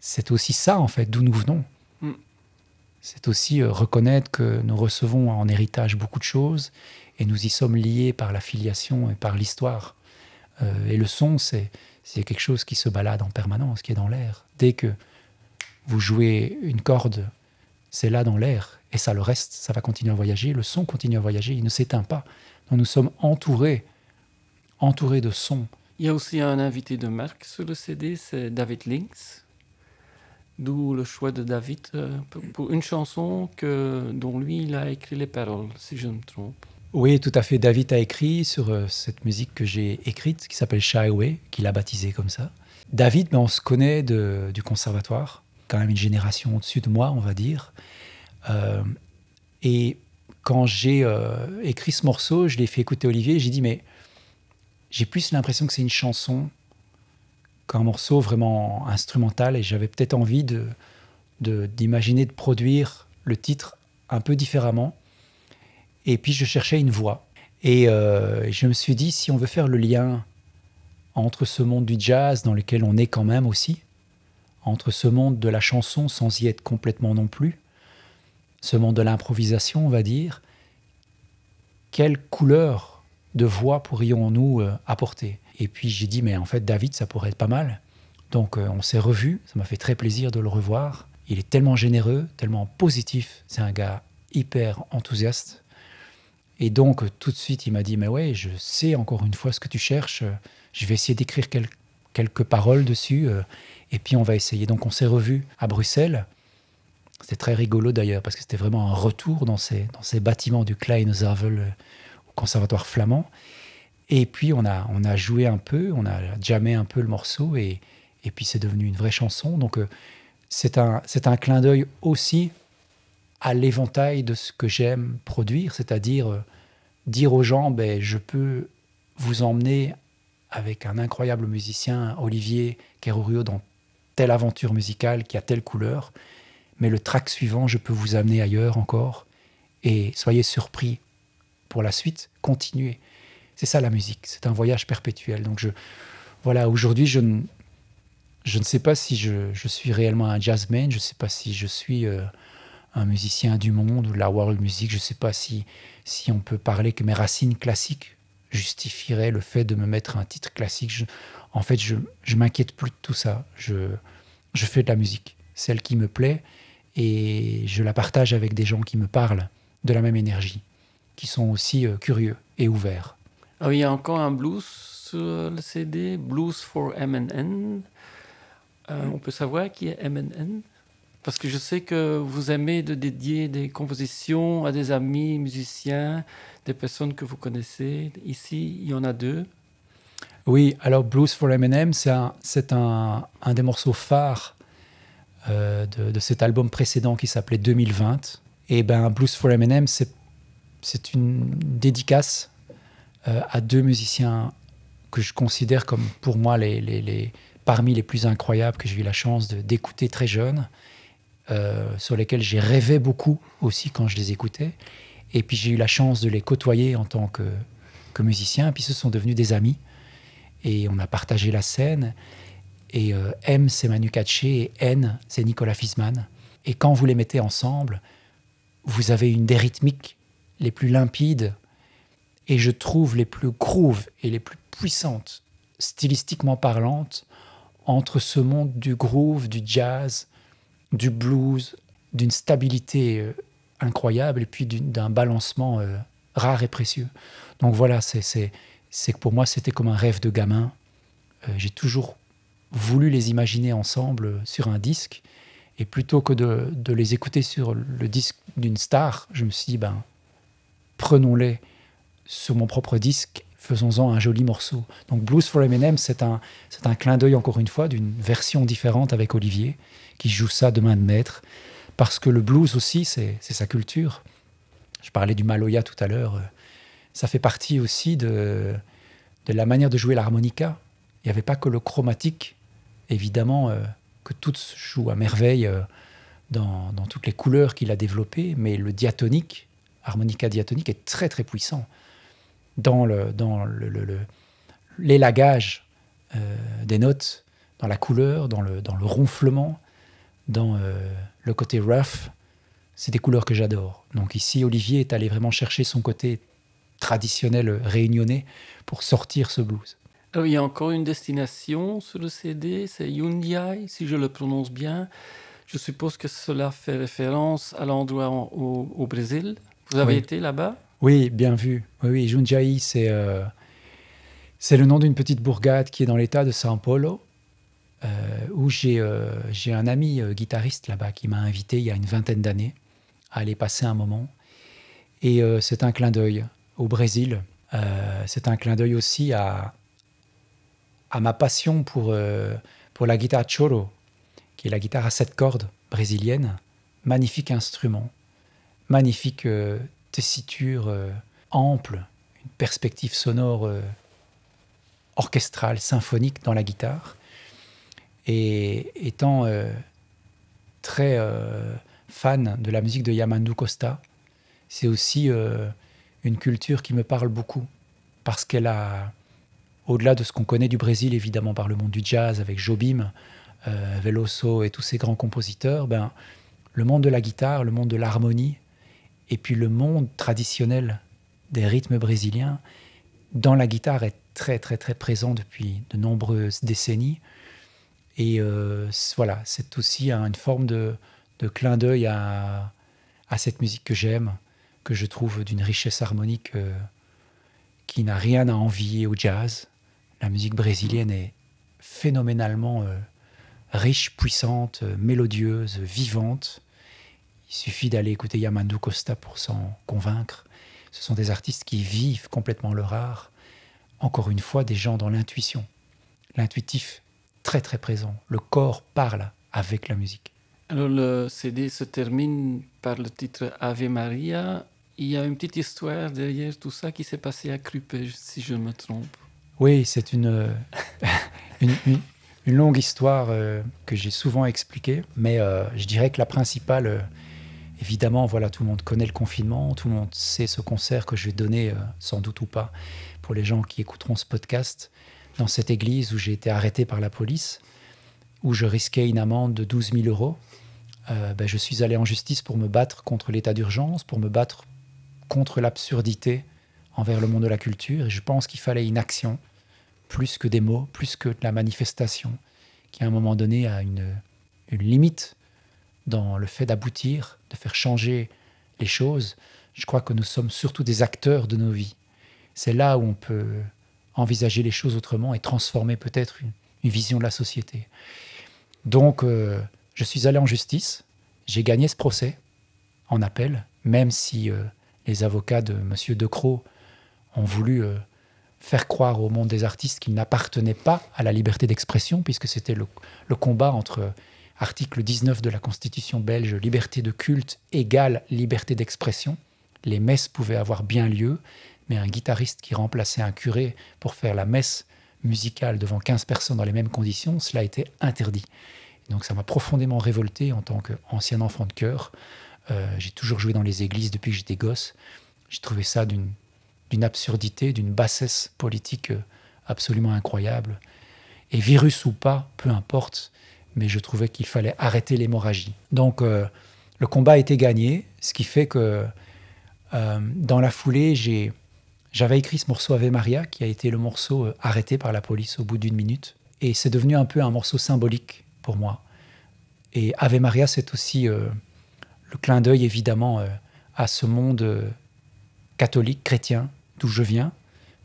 c'est aussi ça, en fait, d'où nous venons c'est aussi euh, reconnaître que nous recevons en héritage beaucoup de choses et nous y sommes liés par la filiation et par l'histoire. Euh, et le son, c'est quelque chose qui se balade en permanence, qui est dans l'air. Dès que vous jouez une corde, c'est là dans l'air, et ça le reste, ça va continuer à voyager, le son continue à voyager, il ne s'éteint pas. Donc nous sommes entourés, entourés de sons. Il y a aussi un invité de marque sur le CD, c'est David Links. D'où le choix de David euh, pour une chanson que, dont lui, il a écrit les paroles, si je me trompe. Oui, tout à fait. David a écrit sur euh, cette musique que j'ai écrite, qui s'appelle Shy Away, qu'il a baptisée comme ça. David, ben, on se connaît du conservatoire, quand même une génération au-dessus de moi, on va dire. Euh, et quand j'ai écrit ce morceau, je l'ai fait écouter Olivier, j'ai dit, mais j'ai plus l'impression que c'est une chanson qu'un morceau vraiment instrumental et j'avais peut-être envie de, d'imaginer de, produire le titre un peu différemment. Et puis je cherchais une voix. Et euh, je me suis dit, si on veut faire le lien entre ce monde du jazz dans lequel on est quand même aussi, entre ce monde de la chanson sans y être complètement non plus, ce monde de l'improvisation, on va dire, quelle couleur de voix pourrions-nous euh, apporter? Et puis j'ai dit, mais en fait, David, ça pourrait être pas mal. Donc euh, on s'est revus, ça m'a fait très plaisir de le revoir. Il est tellement généreux, tellement positif. C'est un gars hyper enthousiaste. Et donc tout de suite, il m'a dit, mais ouais, je sais encore une fois ce que tu cherches. Je vais essayer d'écrire quelques paroles dessus. Euh, et puis on va essayer. Donc on s'est revus à Bruxelles. C'était très rigolo d'ailleurs, parce que c'était vraiment un retour dans ces, dans ces bâtiments du Klein Zavel euh, au conservatoire flamand. Et puis on a, on a joué un peu, on a jammé un peu le morceau et, et puis c'est devenu une vraie chanson. Donc euh, c'est un, un clin d'œil aussi à l'éventail de ce que j'aime produire, c'est-à-dire euh, dire aux gens, ben, je peux vous emmener avec un incroyable musicien, Olivier Kerourio, dans telle aventure musicale qui a telle couleur, mais le track suivant, je peux vous amener ailleurs encore, et soyez surpris pour la suite, continuez. C'est ça la musique, c'est un voyage perpétuel. Donc je, voilà, aujourd'hui, je ne, je ne sais pas si je, suis réellement un jazzman, je ne sais pas si je suis euh, un musicien du monde ou de la world music, je ne sais pas si, si on peut parler que mes racines classiques justifieraient le fait de me mettre un titre classique. en fait, je ne m'inquiète plus de tout ça. Je, je fais de la musique, celle qui me plaît, et je la partage avec des gens qui me parlent de la même énergie, qui sont aussi euh, curieux et ouverts. Ah il y a encore un blues sur le CD, Blues for MNN. Euh, on peut savoir qui est MNN Parce que je sais que vous aimez de dédier des compositions à des amis musiciens, des personnes que vous connaissez. Ici, il y en a deux. Oui, alors Blues for M&M, c'est un, un, un, des morceaux phares euh, de, cet album précédent qui s'appelait 2020. Et ben Blues for M&M, c'est une dédicace euh, à deux musiciens que je considère comme pour moi les, parmi les plus incroyables que j'ai eu la chance d'écouter très jeune, euh, sur lesquels j'ai rêvé beaucoup aussi quand je les écoutais. Et puis j'ai eu la chance de les côtoyer en tant que, que musicien. Et puis ce sont devenus des amis. Et on a partagé la scène. Et euh, M, c'est Manu Katché, et N, c'est Nicolas Fisman. Et quand vous les mettez ensemble, vous avez une des rythmiques les plus limpides et je trouve les plus grooves et les plus puissantes, stylistiquement parlantes, entre ce monde du groove, du jazz, du blues, d'une stabilité euh, incroyable et puis d'un balancement euh, rare et précieux. Donc voilà, c'est que pour moi, c'était comme un rêve de gamin. Euh, j'ai toujours voulu les imaginer ensemble sur un disque. Et plutôt que de, de les écouter sur le disque d'une star, je me suis dit, ben, prenons-les sur mon propre disque, faisons-en un joli morceau. Donc Blues for Eminem, c'est un, c'est un clin d'œil encore une fois d'une version différente avec Olivier, qui joue ça de main de maître, parce que le blues aussi, c'est, sa culture. Je parlais du Maloya tout à l'heure, ça fait partie aussi de, de la manière de jouer l'harmonica. Il n'y avait pas que le chromatique, évidemment, euh, que tout joue à merveille euh, dans, dans toutes les couleurs qu'il a développées, mais le diatonique, harmonica diatonique, est très très puissant dans le dans le, l'élagage euh, des notes, dans la couleur, dans le, dans le ronflement, dans euh, le côté rough. C'est des couleurs que j'adore. Donc ici, Olivier est allé vraiment chercher son côté traditionnel réunionnais pour sortir ce blues. il y a encore une destination sur le CD, c'est Yundiai, si je le prononce bien. Je suppose que cela fait référence à l'endroit au, au, Brésil. Vous avez été là-bas? Oui, bien vu. Oui, oui c'est euh, c'est le nom d'une petite bourgade qui est dans l'état de São Paulo. où j'ai j'ai un ami guitariste là-bas qui m'a invité il y a une vingtaine d'années à aller passer un moment. Et c'est un clin d'œil au Brésil. c'est un clin d'œil aussi à, à ma passion pour, pour la guitare choro, qui est la guitare à sept cordes brésilienne. Magnifique instrument, magnifique tessiture ample, une perspective sonore orchestrale, symphonique dans la guitare. Et étant euh, très euh, fan de la musique de Yamandu Costa, c'est aussi euh, une culture qui me parle beaucoup, parce qu'elle a, au-delà de ce qu'on connaît du Brésil, évidemment par le monde du jazz, avec Jobim, Veloso et tous ces grands compositeurs, ben, le monde de la guitare, le monde de l'harmonie, et puis le monde traditionnel des rythmes brésiliens, dans la guitare est très très très présent depuis de nombreuses décennies. Et euh, voilà, c'est aussi une forme de, clin d'œil à, cette musique que j'aime, que je trouve d'une richesse harmonique euh, qui n'a rien à envier au jazz. La musique brésilienne est phénoménalement euh, riche, puissante, mélodieuse, vivante. Il suffit d'aller écouter Yamandu Costa pour s'en convaincre. Ce sont des artistes qui vivent complètement leur art encore une fois, des gens dans l'intuition. L'intuitif, très très présent. Le corps parle avec la musique. Alors le CD se termine par le titre Ave Maria. Il y a une petite histoire derrière tout ça qui s'est passé à Crupe, si je me trompe. Oui, c'est une, une, longue histoire euh, que j'ai souvent expliquée, mais euh, je dirais que la principale, euh, évidemment, voilà, tout le monde connaît le confinement, tout le monde sait ce concert que je vais donner, sans doute ou pas, pour les gens qui écouteront ce podcast, dans cette église où j'ai été arrêté par la police, où je risquais une amende de 12 000 euros, euh, ben, je suis allé en justice pour me battre contre l'état d'urgence, pour me battre contre l'absurdité envers le monde de la culture. Et je pense qu'il fallait une action, plus que des mots, plus que la manifestation, qui à un moment donné a une limite dans le fait d'aboutir, de faire changer les choses. Je crois que nous sommes surtout des acteurs de nos vies c'est là où on peut envisager les choses autrement et transformer peut-être une, vision de la société. Donc, euh, je suis allé en justice, j'ai gagné ce procès en appel, même si euh, les avocats de M. Decroix ont voulu euh, faire croire au monde des artistes qu'il n'appartenait pas à la liberté d'expression, puisque c'était le, le, combat entre article 19 de la Constitution belge, liberté de culte égale liberté d'expression. Les messes pouvaient avoir bien lieu, mais un guitariste qui remplaçait un curé pour faire la messe musicale devant 15 personnes dans les mêmes conditions, cela était interdit. donc ça m'a profondément révolté en tant qu'ancien enfant de chœur. Euh, j'ai toujours joué dans les églises depuis que j'étais gosse. J'ai trouvé ça d'une, absurdité, d'une bassesse politique absolument incroyable. Et virus ou pas, peu importe, mais je trouvais qu'il fallait arrêter l'hémorragie. Donc euh, le combat été gagné, ce qui fait que dans la foulée, j'ai j'avais écrit ce morceau Ave Maria, qui a été le morceau euh, arrêté par la police au bout d'une minute. Et c'est devenu un peu un morceau symbolique pour moi. Et Ave Maria, c'est aussi euh, le clin d'œil, évidemment, euh, à ce monde catholique, chrétien, d'où je viens.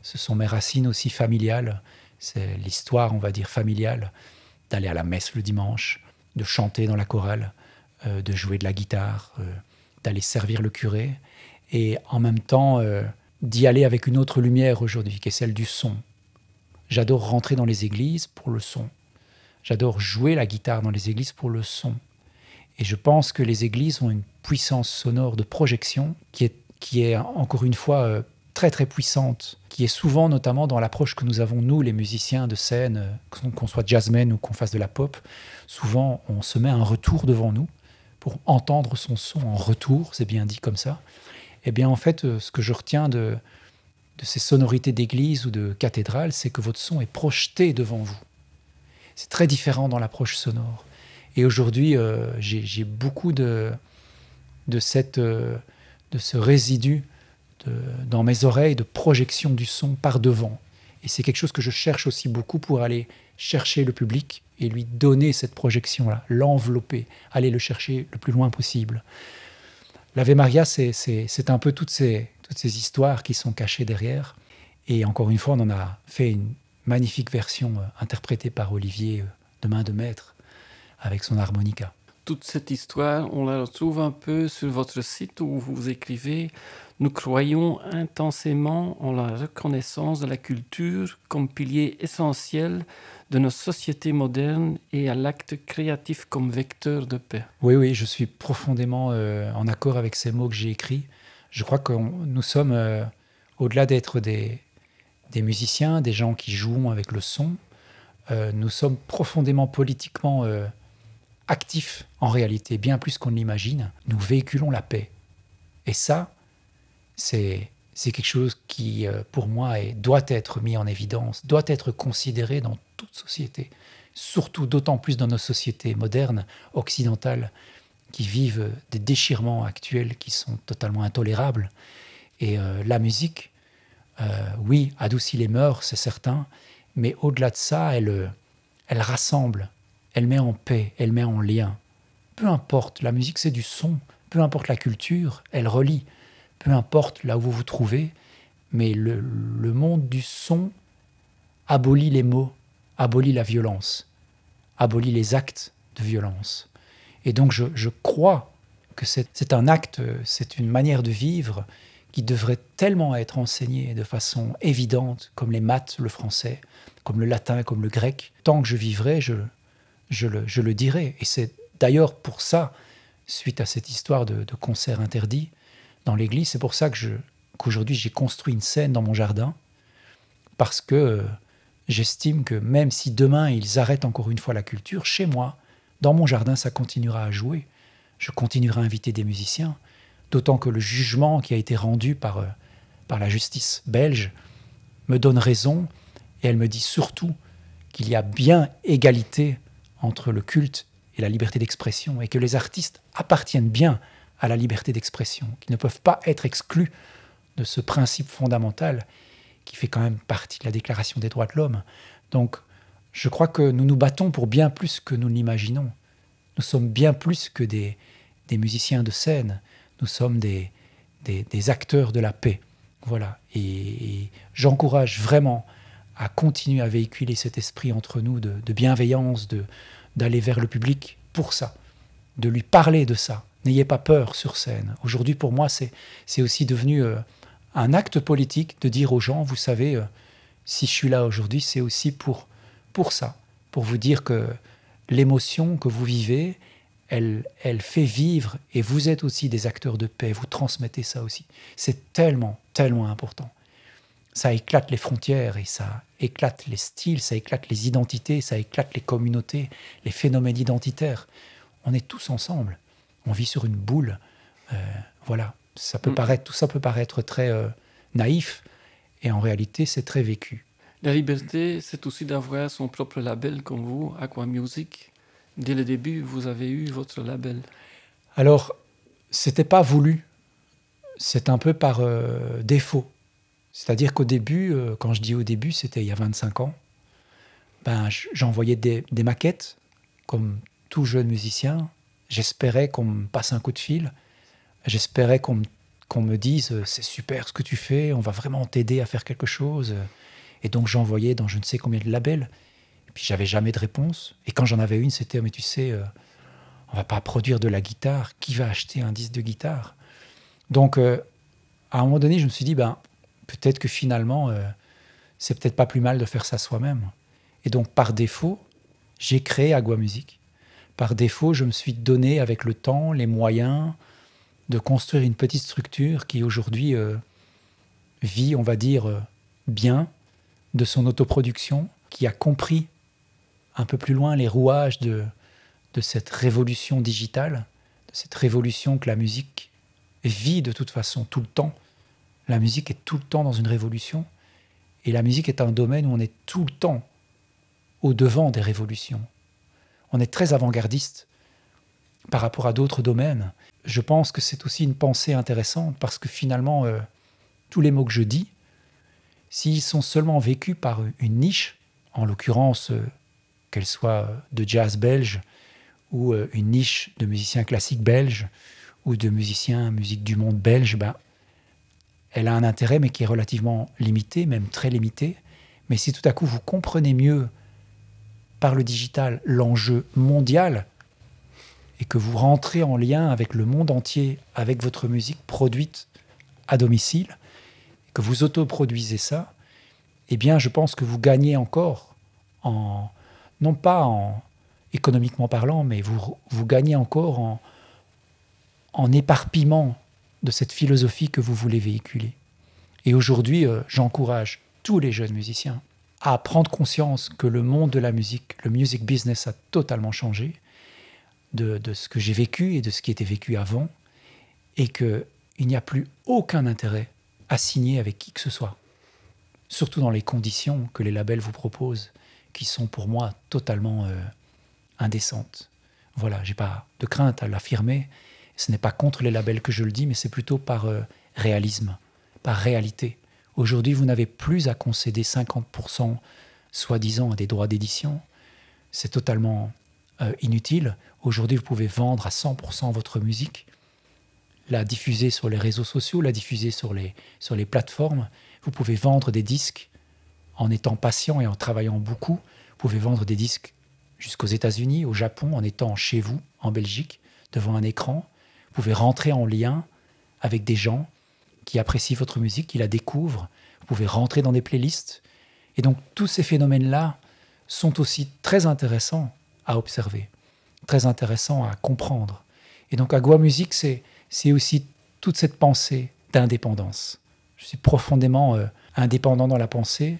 Ce sont mes racines aussi familiales. C'est l'histoire, on va dire, familiale, d'aller à la messe le dimanche, de chanter dans la chorale, de jouer de la guitare, d'aller servir le curé. Et en même temps, d'y aller avec une autre lumière aujourd'hui, qui est celle du son. J'adore rentrer dans les églises pour le son. J'adore jouer la guitare dans les églises pour le son. Et je pense que les églises ont une puissance sonore de projection qui est, qui est encore une fois euh, très très puissante, qui est souvent notamment dans l'approche que nous avons, nous, les musiciens de scène, euh, qu'on soit jazzmen ou qu'on fasse de la pop. Souvent, on se met un retour devant nous pour entendre son son en retour, c'est bien dit comme ça. Eh bien, en fait, euh, ce que je retiens de, de ces sonorités d'église ou de cathédrale, c'est que votre son est projeté devant vous. C'est très différent dans l'approche sonore. Et aujourd'hui, euh, j'ai beaucoup de, de, cette, de ce résidu dans mes oreilles de projection du son par devant. Et c'est quelque chose que je cherche aussi beaucoup pour aller chercher le public et lui donner cette projection-là, l'envelopper, aller le chercher le plus loin possible. L'Ave Maria, c'est un peu toutes ces, toutes ces histoires qui sont cachées derrière. Et encore une fois, on en a fait une magnifique version euh, interprétée par Olivier euh, de main de maître avec son harmonica. Toute cette histoire, on la retrouve un peu sur votre site où vous écrivez Nous croyons intensément en la reconnaissance de la culture comme pilier essentiel de nos sociétés modernes et à l'acte créatif comme vecteur de paix. Oui, oui, je suis profondément euh, en accord avec ces mots que j'ai écrits. Je crois que nous sommes, euh, au-delà d'être des, musiciens, des gens qui jouent avec le son, euh, nous sommes profondément politiquement actifs en réalité, bien plus qu'on ne l'imagine. Nous véhiculons la paix. Et ça, c'est quelque chose qui, pour moi, doit être mis en évidence, doit être considéré dans toute société, surtout d'autant plus dans nos sociétés modernes, occidentales, qui vivent des déchirements actuels qui sont totalement intolérables. Et euh, la musique, euh, oui, adoucit les mœurs, c'est certain, mais au-delà de ça, elle, euh, elle rassemble, elle met en paix, elle met en lien. Peu importe, la musique c'est du son, peu importe la culture, elle relie, peu importe là où vous vous trouvez, mais le, monde du son abolit les mots, abolit la violence, abolit les actes de violence. Et donc je, crois que c'est un acte, c'est une manière de vivre qui devrait tellement être enseignée de façon évidente, comme les maths, le français, comme le latin, comme le grec. Tant que je vivrai, je, je, le, je dirai. Et c'est d'ailleurs pour ça, suite à cette histoire de, de concert interdit dans l'église, c'est pour ça que qu'aujourd'hui j'ai construit une scène dans mon jardin, parce que j'estime que même si demain ils arrêtent encore une fois la culture, chez moi, dans mon jardin, ça continuera à jouer. Je continuerai à inviter des musiciens, d'autant que le jugement qui a été rendu par, euh, par la justice belge me donne raison, et elle me dit surtout qu'il y a bien égalité entre le culte et la liberté d'expression, et que les artistes appartiennent bien à la liberté d'expression, qu'ils ne peuvent pas être exclus de ce principe fondamental qui fait quand même partie de la Déclaration des droits de l'homme. Donc, je crois que nous nous battons pour bien plus que nous l'imaginons. Nous sommes bien plus que des, musiciens de scène. Nous sommes des, acteurs de la paix. Voilà. Et, j'encourage vraiment à continuer à véhiculer cet esprit entre nous de, bienveillance, de, d'aller vers le public pour ça, de lui parler de ça. N'ayez pas peur sur scène. Aujourd'hui, pour moi, c'est, c'est aussi devenu... Euh, un acte politique de dire aux gens, vous savez, euh, si je suis là aujourd'hui, c'est aussi pour, pour ça, pour vous dire que l'émotion que vous vivez, elle, elle fait vivre, et vous êtes aussi des acteurs de paix, vous transmettez ça aussi. C'est tellement, tellement important. Ça éclate les frontières et ça éclate les styles, ça éclate les identités, ça éclate les communautés, les phénomènes identitaires. On est tous ensemble. On vit sur une boule. Euh, voilà. Ça peut mm. paraître, tout ça peut paraître très euh, naïf, et en réalité, c'est très vécu. La liberté, c'est aussi d'avoir son propre label comme vous, Aqua Music. Dès le début, vous avez eu votre label. Alors, c'était pas voulu. C'est un peu par euh, défaut. C'est-à-dire qu'au début, euh, quand je dis au début, c'était il y a 25 ans, ben, j'envoyais des, maquettes, comme tout jeune musicien. J'espérais qu'on me passe un coup de fil. J'espérais qu'on me, dise euh, c'est super ce que tu fais, on va vraiment t'aider à faire quelque chose. Et donc j'envoyais dans je ne sais combien de labels. Et puis j'avais jamais de réponse. Et quand j'en avais une, c'était mais tu sais, euh, on va pas produire de la guitare. Qui va acheter un disque de guitare? Donc euh, à un moment donné, je me suis dit ben peut-être que finalement c'est peut-être pas plus mal de faire ça soi-même. Et donc par défaut, j'ai créé Agua Music. Par défaut, je me suis donné avec le temps les moyens de construire une petite structure qui aujourd'hui euh, vit, on va dire, euh, bien de son autoproduction, qui a compris un peu plus loin les rouages de cette révolution digitale, de cette révolution que la musique vit de toute façon tout le temps. La musique est tout le temps dans une révolution, et la musique est un domaine où on est tout le temps au devant des révolutions. On est très avant-gardiste par rapport à d'autres domaines je pense que c'est aussi une pensée intéressante parce que finalement, euh, tous les mots que je dis, s'ils sont seulement vécus par une niche, en l'occurrence euh, qu'elle soit de jazz belge ou euh, une niche de musiciens classiques belges ou de musiciens musique du monde belge, ben, elle a un intérêt mais qui est relativement limité, même très limité. Mais si tout à coup vous comprenez mieux par le digital l'enjeu mondial et que vous rentrez en lien avec le monde entier, avec votre musique produite à domicile, que vous autoproduisez ça, eh bien, je pense que vous gagnez encore en, non pas en économiquement parlant, mais vous, vous gagnez encore en, en éparpillement de cette philosophie que vous voulez véhiculer. Et aujourd'hui, euh, j'encourage tous les jeunes musiciens à prendre conscience que le monde de la musique, le music business a totalement changé de, ce que j'ai vécu et de ce qui était vécu avant, et qu'il n'y a plus aucun intérêt à signer avec qui que ce soit, surtout dans les conditions que les labels vous proposent, qui sont pour moi totalement euh, indécentes. Voilà, j'ai pas de crainte à l'affirmer. Ce n'est pas contre les labels que je le dis, mais c'est plutôt par euh, réalisme, par réalité. Aujourd'hui, vous n'avez plus à concéder 50% soi-disant à des droits d'édition. C'est totalement euh, inutile. Aujourd'hui, vous pouvez vendre à 100% votre musique, la diffuser sur les réseaux sociaux, la diffuser sur les, sur les plateformes. Vous pouvez vendre des disques en étant patient et en travaillant beaucoup. Vous pouvez vendre des disques jusqu'aux États-Unis, au Japon, en étant chez vous, en Belgique, devant un écran. Vous pouvez rentrer en lien avec des gens qui apprécient votre musique, qui la découvrent. Vous pouvez rentrer dans des playlists. Et donc tous ces phénomènes-là sont aussi très intéressants à observer, très intéressants à comprendre. Et donc Agua Music, c'est, aussi toute cette pensée d'indépendance. Je suis profondément euh, indépendant dans la pensée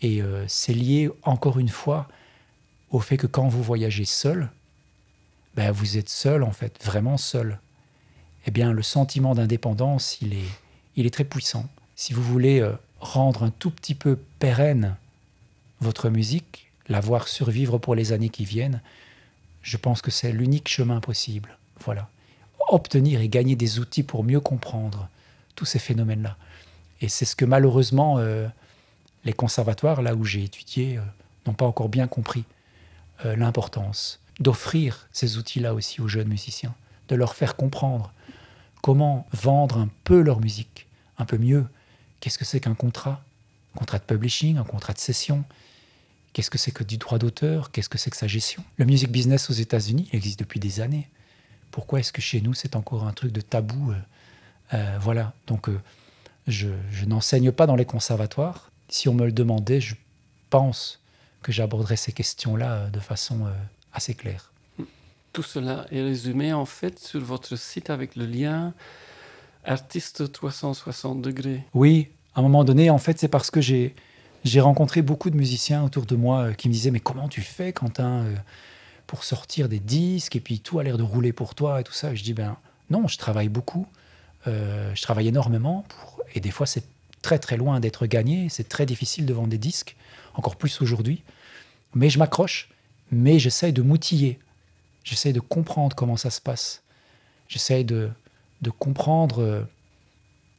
et euh, c'est lié encore une fois au fait que quand vous voyagez seul, ben vous êtes seul en fait, vraiment seul. Eh bien le sentiment d'indépendance, il est, il est très puissant. Si vous voulez euh, rendre un tout petit peu pérenne votre musique, la voir survivre pour les années qui viennent, je pense que c'est l'unique chemin possible. Voilà. Obtenir et gagner des outils pour mieux comprendre tous ces phénomènes-là. Et c'est ce que malheureusement euh, les conservatoires, là où j'ai étudié, euh, n'ont pas encore bien compris l'importance d'offrir ces outils-là aussi aux jeunes musiciens, de leur faire comprendre comment vendre un peu leur musique, un peu mieux? Qu'est-ce que c'est qu'un contrat? Un contrat de publishing, un contrat de session? Qu'est-ce que c'est que du droit d'auteur? Qu'est-ce que c'est que sa gestion? Le music business aux États-Unis existe depuis des années. Pourquoi est-ce que chez nous c'est encore un truc de tabou euh, euh, Voilà, donc euh, je, je n'enseigne pas dans les conservatoires. Si on me le demandait, je pense que j'aborderais ces questions-là de façon assez claire. Tout cela est résumé en fait sur votre site avec le lien artiste 360 degrés. Oui, à un moment donné, en fait, c'est parce que j'ai j'ai rencontré beaucoup de musiciens autour de moi euh, qui me disaient mais comment tu fais Quentin euh, pour sortir des disques et puis tout a l'air de rouler pour toi et tout ça. je dis ben non, je travaille beaucoup, euh, je travaille énormément pour, et des fois c'est très très loin d'être gagné, c'est très difficile de vendre des disques, encore plus aujourd'hui. Mais je m'accroche, mais j'essaye de m'outiller, j'essaye de comprendre comment ça se passe, j'essaye de comprendre euh,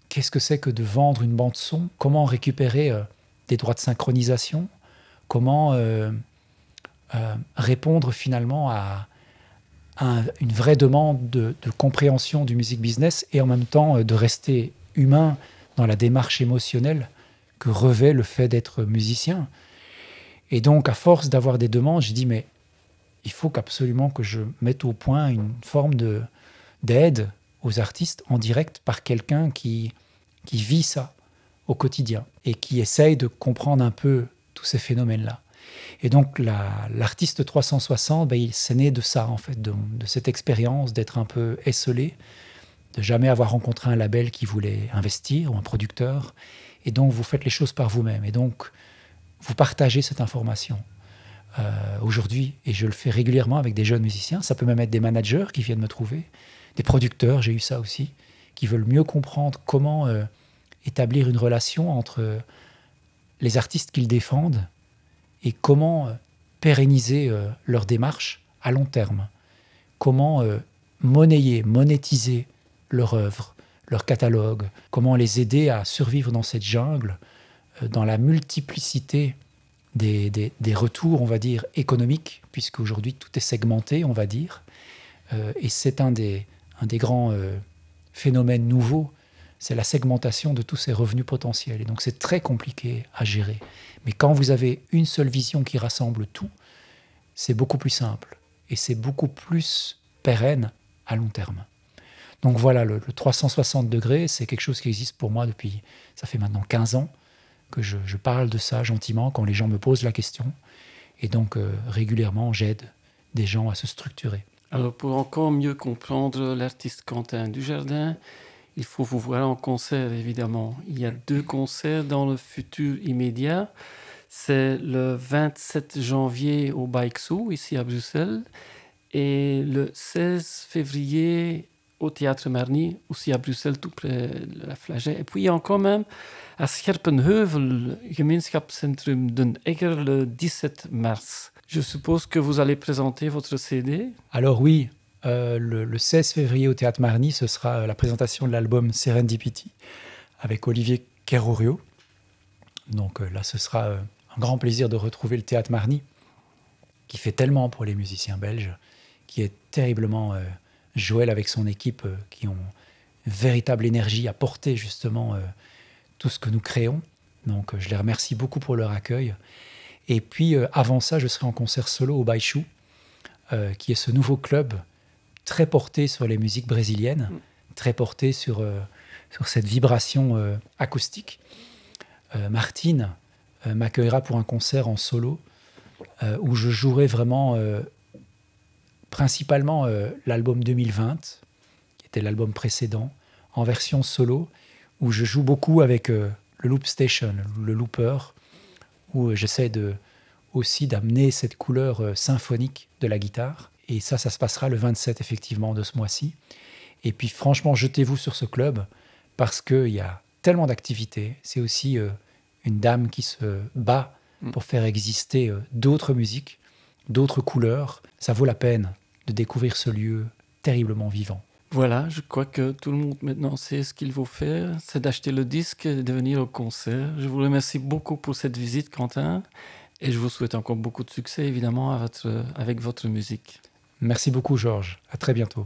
qu'est-ce que c'est que de vendre une bande son, comment récupérer euh, des droits de synchronisation, comment euh, répondre finalement à, une vraie demande de, compréhension du music business et en même temps de rester humain dans la démarche émotionnelle que revêt le fait d'être musicien. Et donc, à force d'avoir des demandes, j'ai dit, mais il faut qu'absolument que je mette au point une forme de d'aide aux artistes en direct par quelqu'un qui, vit ça au quotidien et qui essaye de comprendre un peu tous ces phénomènes-là. Et donc l'artiste 360, ben, il s'est né de ça, en fait, de, de cette expérience d'être un peu esselé, de jamais avoir rencontré un label qui voulait investir ou un producteur. Et donc vous faites les choses par vous-même. Et donc vous partagez cette information. Euh, aujourd'hui, et je le fais régulièrement avec des jeunes musiciens, ça peut même être des managers qui viennent me trouver, des producteurs, j'ai eu ça aussi, qui veulent mieux comprendre comment euh, établir une relation entre les artistes qu'ils défendent et comment euh, pérenniser euh, leur démarche à long terme, comment monnayer, monétiser leur œuvre, leur catalogue, comment les aider à survivre dans cette jungle, dans la multiplicité des, des, retours, on va dire, économiques, puisque aujourd'hui tout est segmenté, on va dire. et c'est un des, un des grands euh, phénomènes nouveaux, c'est la segmentation de tous ces revenus potentiels. Et donc c'est très compliqué à gérer. Mais quand vous avez une seule vision qui rassemble tout, c'est beaucoup plus simple et c'est beaucoup plus pérenne à long terme. Donc voilà, le, 360 degrés, c'est quelque chose qui existe pour moi depuis, ça fait maintenant 15 ans que je, parle de ça gentiment quand les gens me posent la question. Et donc euh, régulièrement, j'aide des gens à se structurer. Alors pour encore mieux comprendre l'artiste Quentin Dujardin, il faut vous voir en concert évidemment. Il y a deux concerts dans le futur immédiat. C'est le 27 janvier au Baixo, ici à Bruxelles, et le 16 février au Théâtre Marny, aussi à Bruxelles, tout près de la Flagey. Et puis il y a quand même Scherpenheuvel, gemeenschapscentrum Den Egger, le 17 mars. Je suppose que vous allez présenter votre CD Alors oui, euh, le, 16 février au Théâtre Marny, ce sera euh, la présentation de l'album Serendipity avec Olivier Kerourio. Donc euh, là, ce sera un grand plaisir de retrouver le Théâtre Marny, qui fait tellement pour les musiciens belges, qui est terriblement Joël avec son équipe, qui ont une véritable énergie à porter justement tout ce que nous créons. Donc je les remercie beaucoup pour leur accueil. Et puis avant ça, je serai en concert solo au Baixou, qui est ce nouveau club très porté sur les musiques brésiliennes, mm. très porté sur, euh, sur cette vibration euh, acoustique. Euh, Martine m'accueillera pour un concert en solo où je jouerai vraiment principalement l'album 2020, qui était l'album précédent, en version solo, où je joue beaucoup avec le Loop Station, le looper, où j'essaie de, aussi d'amener cette couleur symphonique de la guitare. Et ça, ça se passera le 27 effectivement de ce mois-ci. Et puis franchement, jetez-vous sur ce club parce qu'il y a tellement d'activités. C'est aussi euh, une dame qui se bat mm. pour faire exister euh, d'autres musiques, d'autres couleurs. Ça vaut la peine de découvrir ce lieu terriblement vivant. Voilà, je crois que tout le monde maintenant sait ce qu'il faut faire, c'est d'acheter le disque et de venir au concert. Je vous remercie beaucoup pour cette visite, Quentin, et je vous souhaite encore beaucoup de succès, évidemment, avec votre musique. Merci beaucoup Georges. À très bientôt.